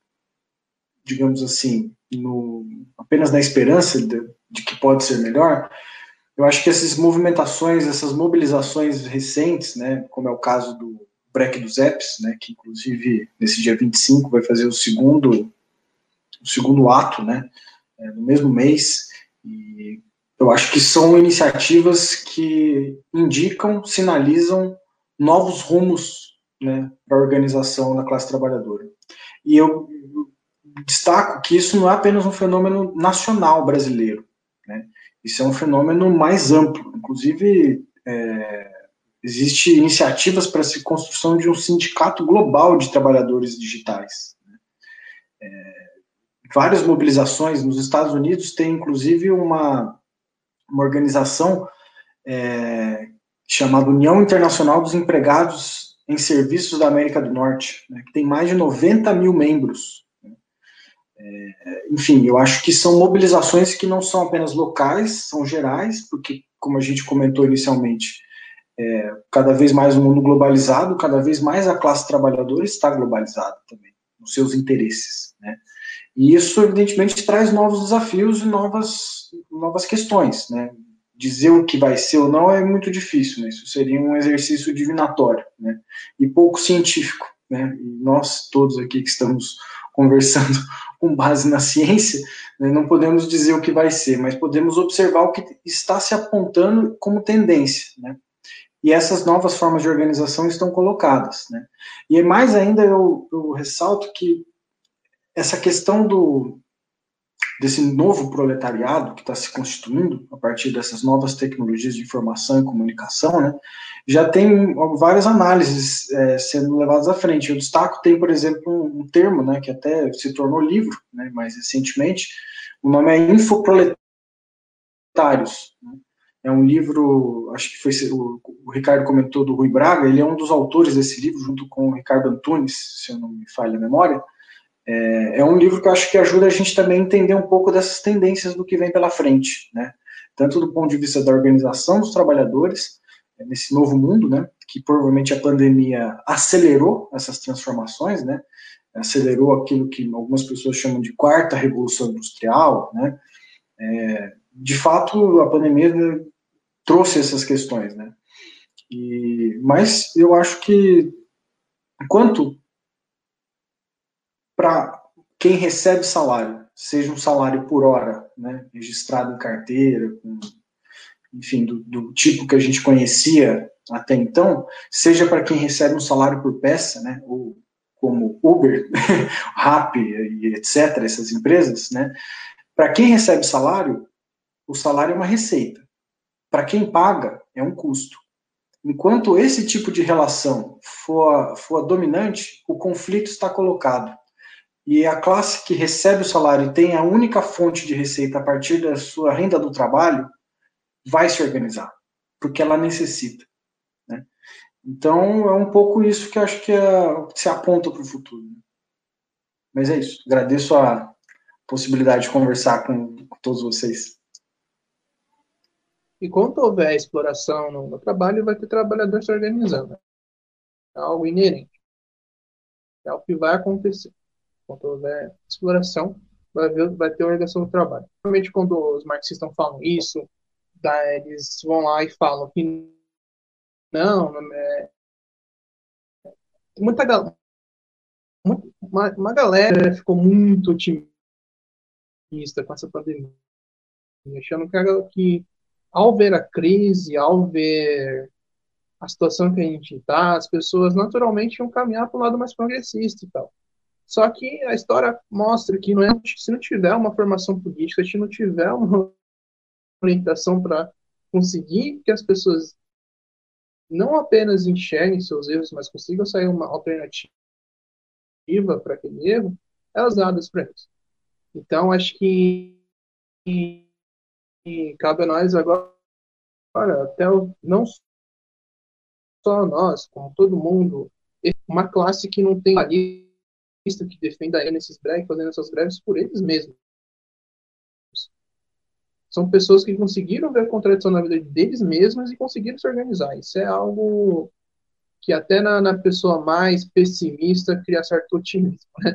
[SPEAKER 3] digamos assim, no, apenas na esperança de, de, que pode ser melhor, eu acho que essas movimentações, essas mobilizações recentes, né, como é o caso do Break dos Apps, né, que inclusive nesse dia 25 vai fazer o segundo, o segundo ato, né, é, no mesmo mês. E eu acho que são iniciativas que indicam, sinalizam novos rumos né, para a organização da classe trabalhadora. E eu destaco que isso não é apenas um fenômeno nacional brasileiro, né? isso é um fenômeno mais amplo. Inclusive, é, existe iniciativas para a construção de um sindicato global de trabalhadores digitais. Né? É, várias mobilizações nos Estados Unidos tem inclusive uma, uma organização é, chamada União Internacional dos Empregados em Serviços da América do Norte, né, que tem mais de 90 mil membros. Né. É, enfim, eu acho que são mobilizações que não são apenas locais, são gerais, porque, como a gente comentou inicialmente, é, cada vez mais o mundo globalizado, cada vez mais a classe trabalhadora está globalizada também, nos seus interesses. Né? E isso, evidentemente, traz novos desafios e novas, novas questões, né? dizer o que vai ser ou não é muito difícil, né? Isso seria um exercício divinatório, né? E pouco científico, né? E nós todos aqui que estamos conversando com base na ciência, né, não podemos dizer o que vai ser, mas podemos observar o que está se apontando como tendência, né? E essas novas formas de organização estão colocadas, né? E mais ainda eu, eu ressalto que essa questão do desse novo proletariado que está se constituindo a partir dessas novas tecnologias de informação e comunicação, né, já tem várias análises é, sendo levadas à frente. Eu destaco, tem, por exemplo, um, termo né, que até se tornou livro né, mais recentemente, o nome é Infoproletários. Né. É um livro, acho que foi o, o, Ricardo comentou do Rui Braga, ele é um dos autores desse livro, junto com o Ricardo Antunes, se eu não me falha a memória, é, é, um livro que eu acho que ajuda a gente também a entender um pouco dessas tendências do que vem pela frente, né? Tanto do ponto de vista da organização dos trabalhadores, é, nesse novo mundo, né? Que provavelmente a pandemia acelerou essas transformações, né? Acelerou aquilo que algumas pessoas chamam de quarta revolução industrial, né? É, de fato, a pandemia trouxe essas questões, né? E, mas eu acho que enquanto para quem recebe salário, seja um salário por hora, né, registrado em carteira, com, enfim, do, do, tipo que a gente conhecia até então, seja para quem recebe um salário por peça, né, ou como Uber, Rappi etc., essas empresas, né, para quem recebe salário, o salário é uma receita. Para quem paga, é um custo. Enquanto esse tipo de relação for, for dominante, o conflito está colocado e a classe que recebe o salário e tem a única fonte de receita a partir da sua renda do trabalho vai se organizar, porque ela necessita. Né? Então, é um pouco isso que acho que é, se aponta para o futuro. Né? Mas é isso. Agradeço a possibilidade de conversar com, com todos vocês.
[SPEAKER 1] E quando houver exploração no, no trabalho, vai ter trabalhador se organizando. É algo inerente. É o que vai acontecer quando houver exploração, vai, haver, vai ter organização do trabalho. Normalmente, quando os marxistas falam isso, da, eles vão lá e falam que não, não é, muita uma, uma galera ficou muito otimista com essa pandemia, achando que, que ao ver a crise, ao ver a situação que a gente está, as pessoas naturalmente iam caminhar para o lado mais progressista e tal. Só que a história mostra que não é, se não tiver uma formação política, se não tiver uma orientação para conseguir que as pessoas não apenas enxerguem seus erros, mas consigam sair uma alternativa para aquele erro, elas dadas para isso. Então, acho que, que cabe a nós agora, até o, não só nós, como todo mundo, uma classe que não tem ali que defenda ele nesses breves, fazendo essas greves por eles mesmos. São pessoas que conseguiram ver a contradição na vida deles mesmos e conseguiram se organizar. Isso é algo que até na, na pessoa mais pessimista cria certo otimismo, né?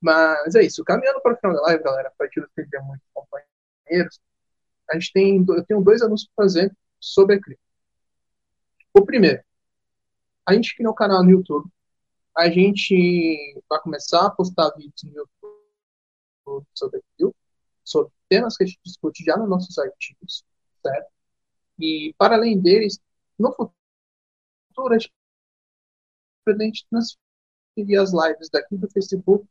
[SPEAKER 1] Mas é isso. Caminhando para o final da live, galera, para que perder muitos companheiros, a gente tem, eu tenho dois anúncios para fazer sobre a cripto. O primeiro, a gente criou um canal no YouTube a gente vai começar a postar vídeos no YouTube sobre aquilo, sobre temas que a gente discute já nos nossos artigos, certo? E, para além deles, no futuro, a gente pretende transferir as lives daqui do Facebook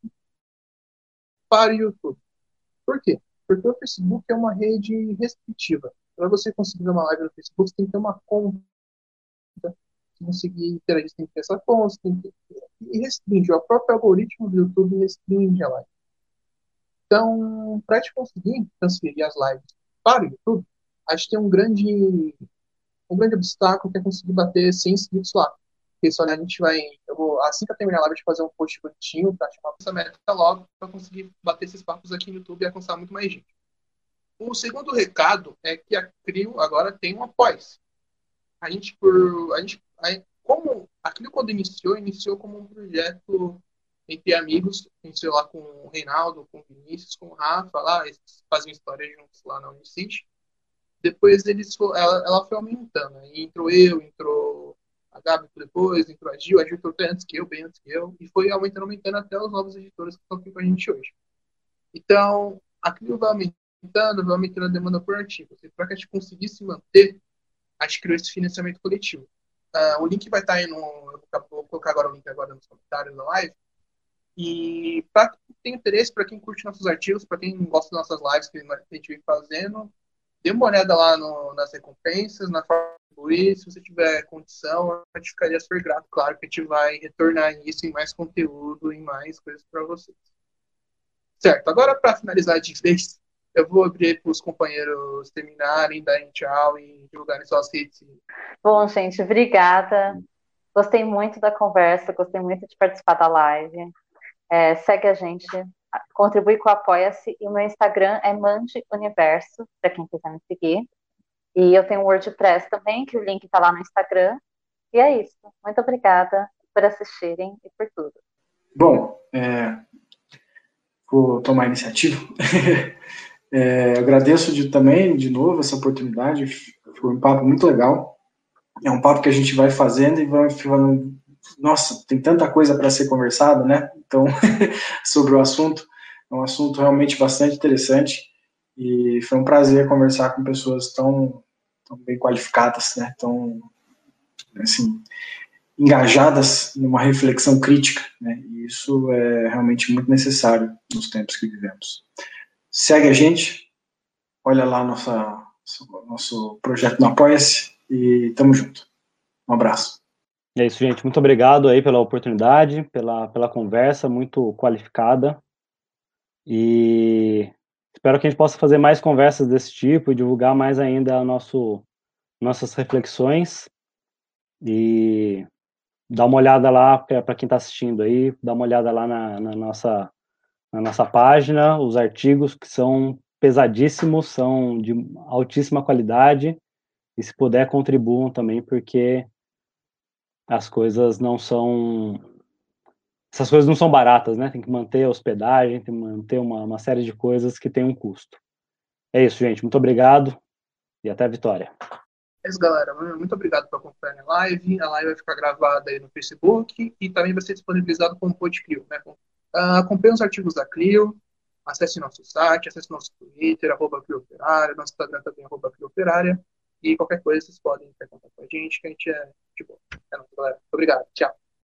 [SPEAKER 1] para o YouTube. Por quê? Porque o Facebook é uma rede restritiva. Para você conseguir uma live no Facebook, você tem que ter uma conta conseguir interagir, tem que ter essa conta, tem que... e restringe, o próprio algoritmo do YouTube restringe a live. Então, para te conseguir transferir as lives para o YouTube, a gente tem um grande, um grande obstáculo que é conseguir bater 100 inscritos lá. Porque só a gente vai, eu vou, assim que eu terminar a live, fazer um post bonitinho para chamar essa meta logo, para conseguir bater esses papos aqui no YouTube e alcançar muito mais gente. O segundo recado é que a CRIO agora tem um apoio. A gente, por, a gente Aí, como aquilo quando iniciou, iniciou como um projeto entre amigos, iniciou lá com o Reinaldo, com o Vinícius, com o Rafa, lá, eles faziam história juntos lá na Unicity. depois eles, ela, ela foi aumentando. Aí entrou eu, entrou a Gabi depois, entrou a Gil, a Gil entrou antes que eu, bem antes que eu, e foi aumentando, aumentando até os novos editores que estão aqui com a gente hoje. Então, a Clio vai aumentando, vai aumentando a demanda por artigos. E para que a gente conseguisse manter, a gente criou esse financiamento coletivo. Uh, o link vai estar tá aí no. Eu vou colocar agora o link agora nos comentários da live. E para quem tem interesse, para quem curte nossos artigos, para quem gosta das nossas lives que a gente vem fazendo, dê uma olhada lá no, nas recompensas, na forma de se você tiver condição, a gente ficaria super grato. Claro que a gente vai retornar isso em mais conteúdo, em mais coisas para vocês. Certo, agora para finalizar de vez, eu vou abrir para os companheiros terminarem, darem tchau e divulgarem suas redes.
[SPEAKER 4] Bom, gente, obrigada. Gostei muito da conversa, gostei muito de participar da live. É, segue a gente, contribui com o Apoia-se e o meu Instagram é Mande Universo, para quem quiser me seguir. E eu tenho um WordPress também, que o link está lá no Instagram. E é isso. Muito obrigada por assistirem e por tudo.
[SPEAKER 3] Bom, é, vou tomar a iniciativa. é, agradeço de, também, de novo, essa oportunidade. Foi um papo muito legal. É um papo que a gente vai fazendo e vai falando. Nossa, tem tanta coisa para ser conversada, né? Então, sobre o assunto. É um assunto realmente bastante interessante e foi um prazer conversar com pessoas tão, tão bem qualificadas, né? Tão, assim, engajadas numa reflexão crítica, né? E isso é realmente muito necessário nos tempos que vivemos. Segue a gente, olha lá nossa, nosso projeto no Apoia-se e tamo junto. Um abraço.
[SPEAKER 2] É isso, gente. Muito obrigado aí pela oportunidade, pela, pela conversa muito qualificada. E espero que a gente possa fazer mais conversas desse tipo e divulgar mais ainda nosso, nossas reflexões. E dá uma olhada lá para quem está assistindo aí, dá uma olhada lá na, na, nossa, na nossa página, os artigos que são pesadíssimos, são de altíssima qualidade, e se puder contribuam também, porque as coisas não são essas coisas não são baratas, né? Tem que manter a hospedagem, tem que manter uma, uma série de coisas que tem um custo. É isso, gente. Muito obrigado e até a vitória.
[SPEAKER 1] É isso, galera. Muito obrigado por acompanhar a live. A live vai ficar gravada aí no Facebook e também vai ser disponibilizado como Podclio. Né? Uh, acompanhe os artigos da Clio, acesse nosso site, acesse nosso Twitter, arroba Clioperária, nosso Instagram também, arroba Clioperária. E qualquer coisa, vocês podem ter contato com a gente, que a gente é de boa. É nóis, galera. Obrigado. Tchau.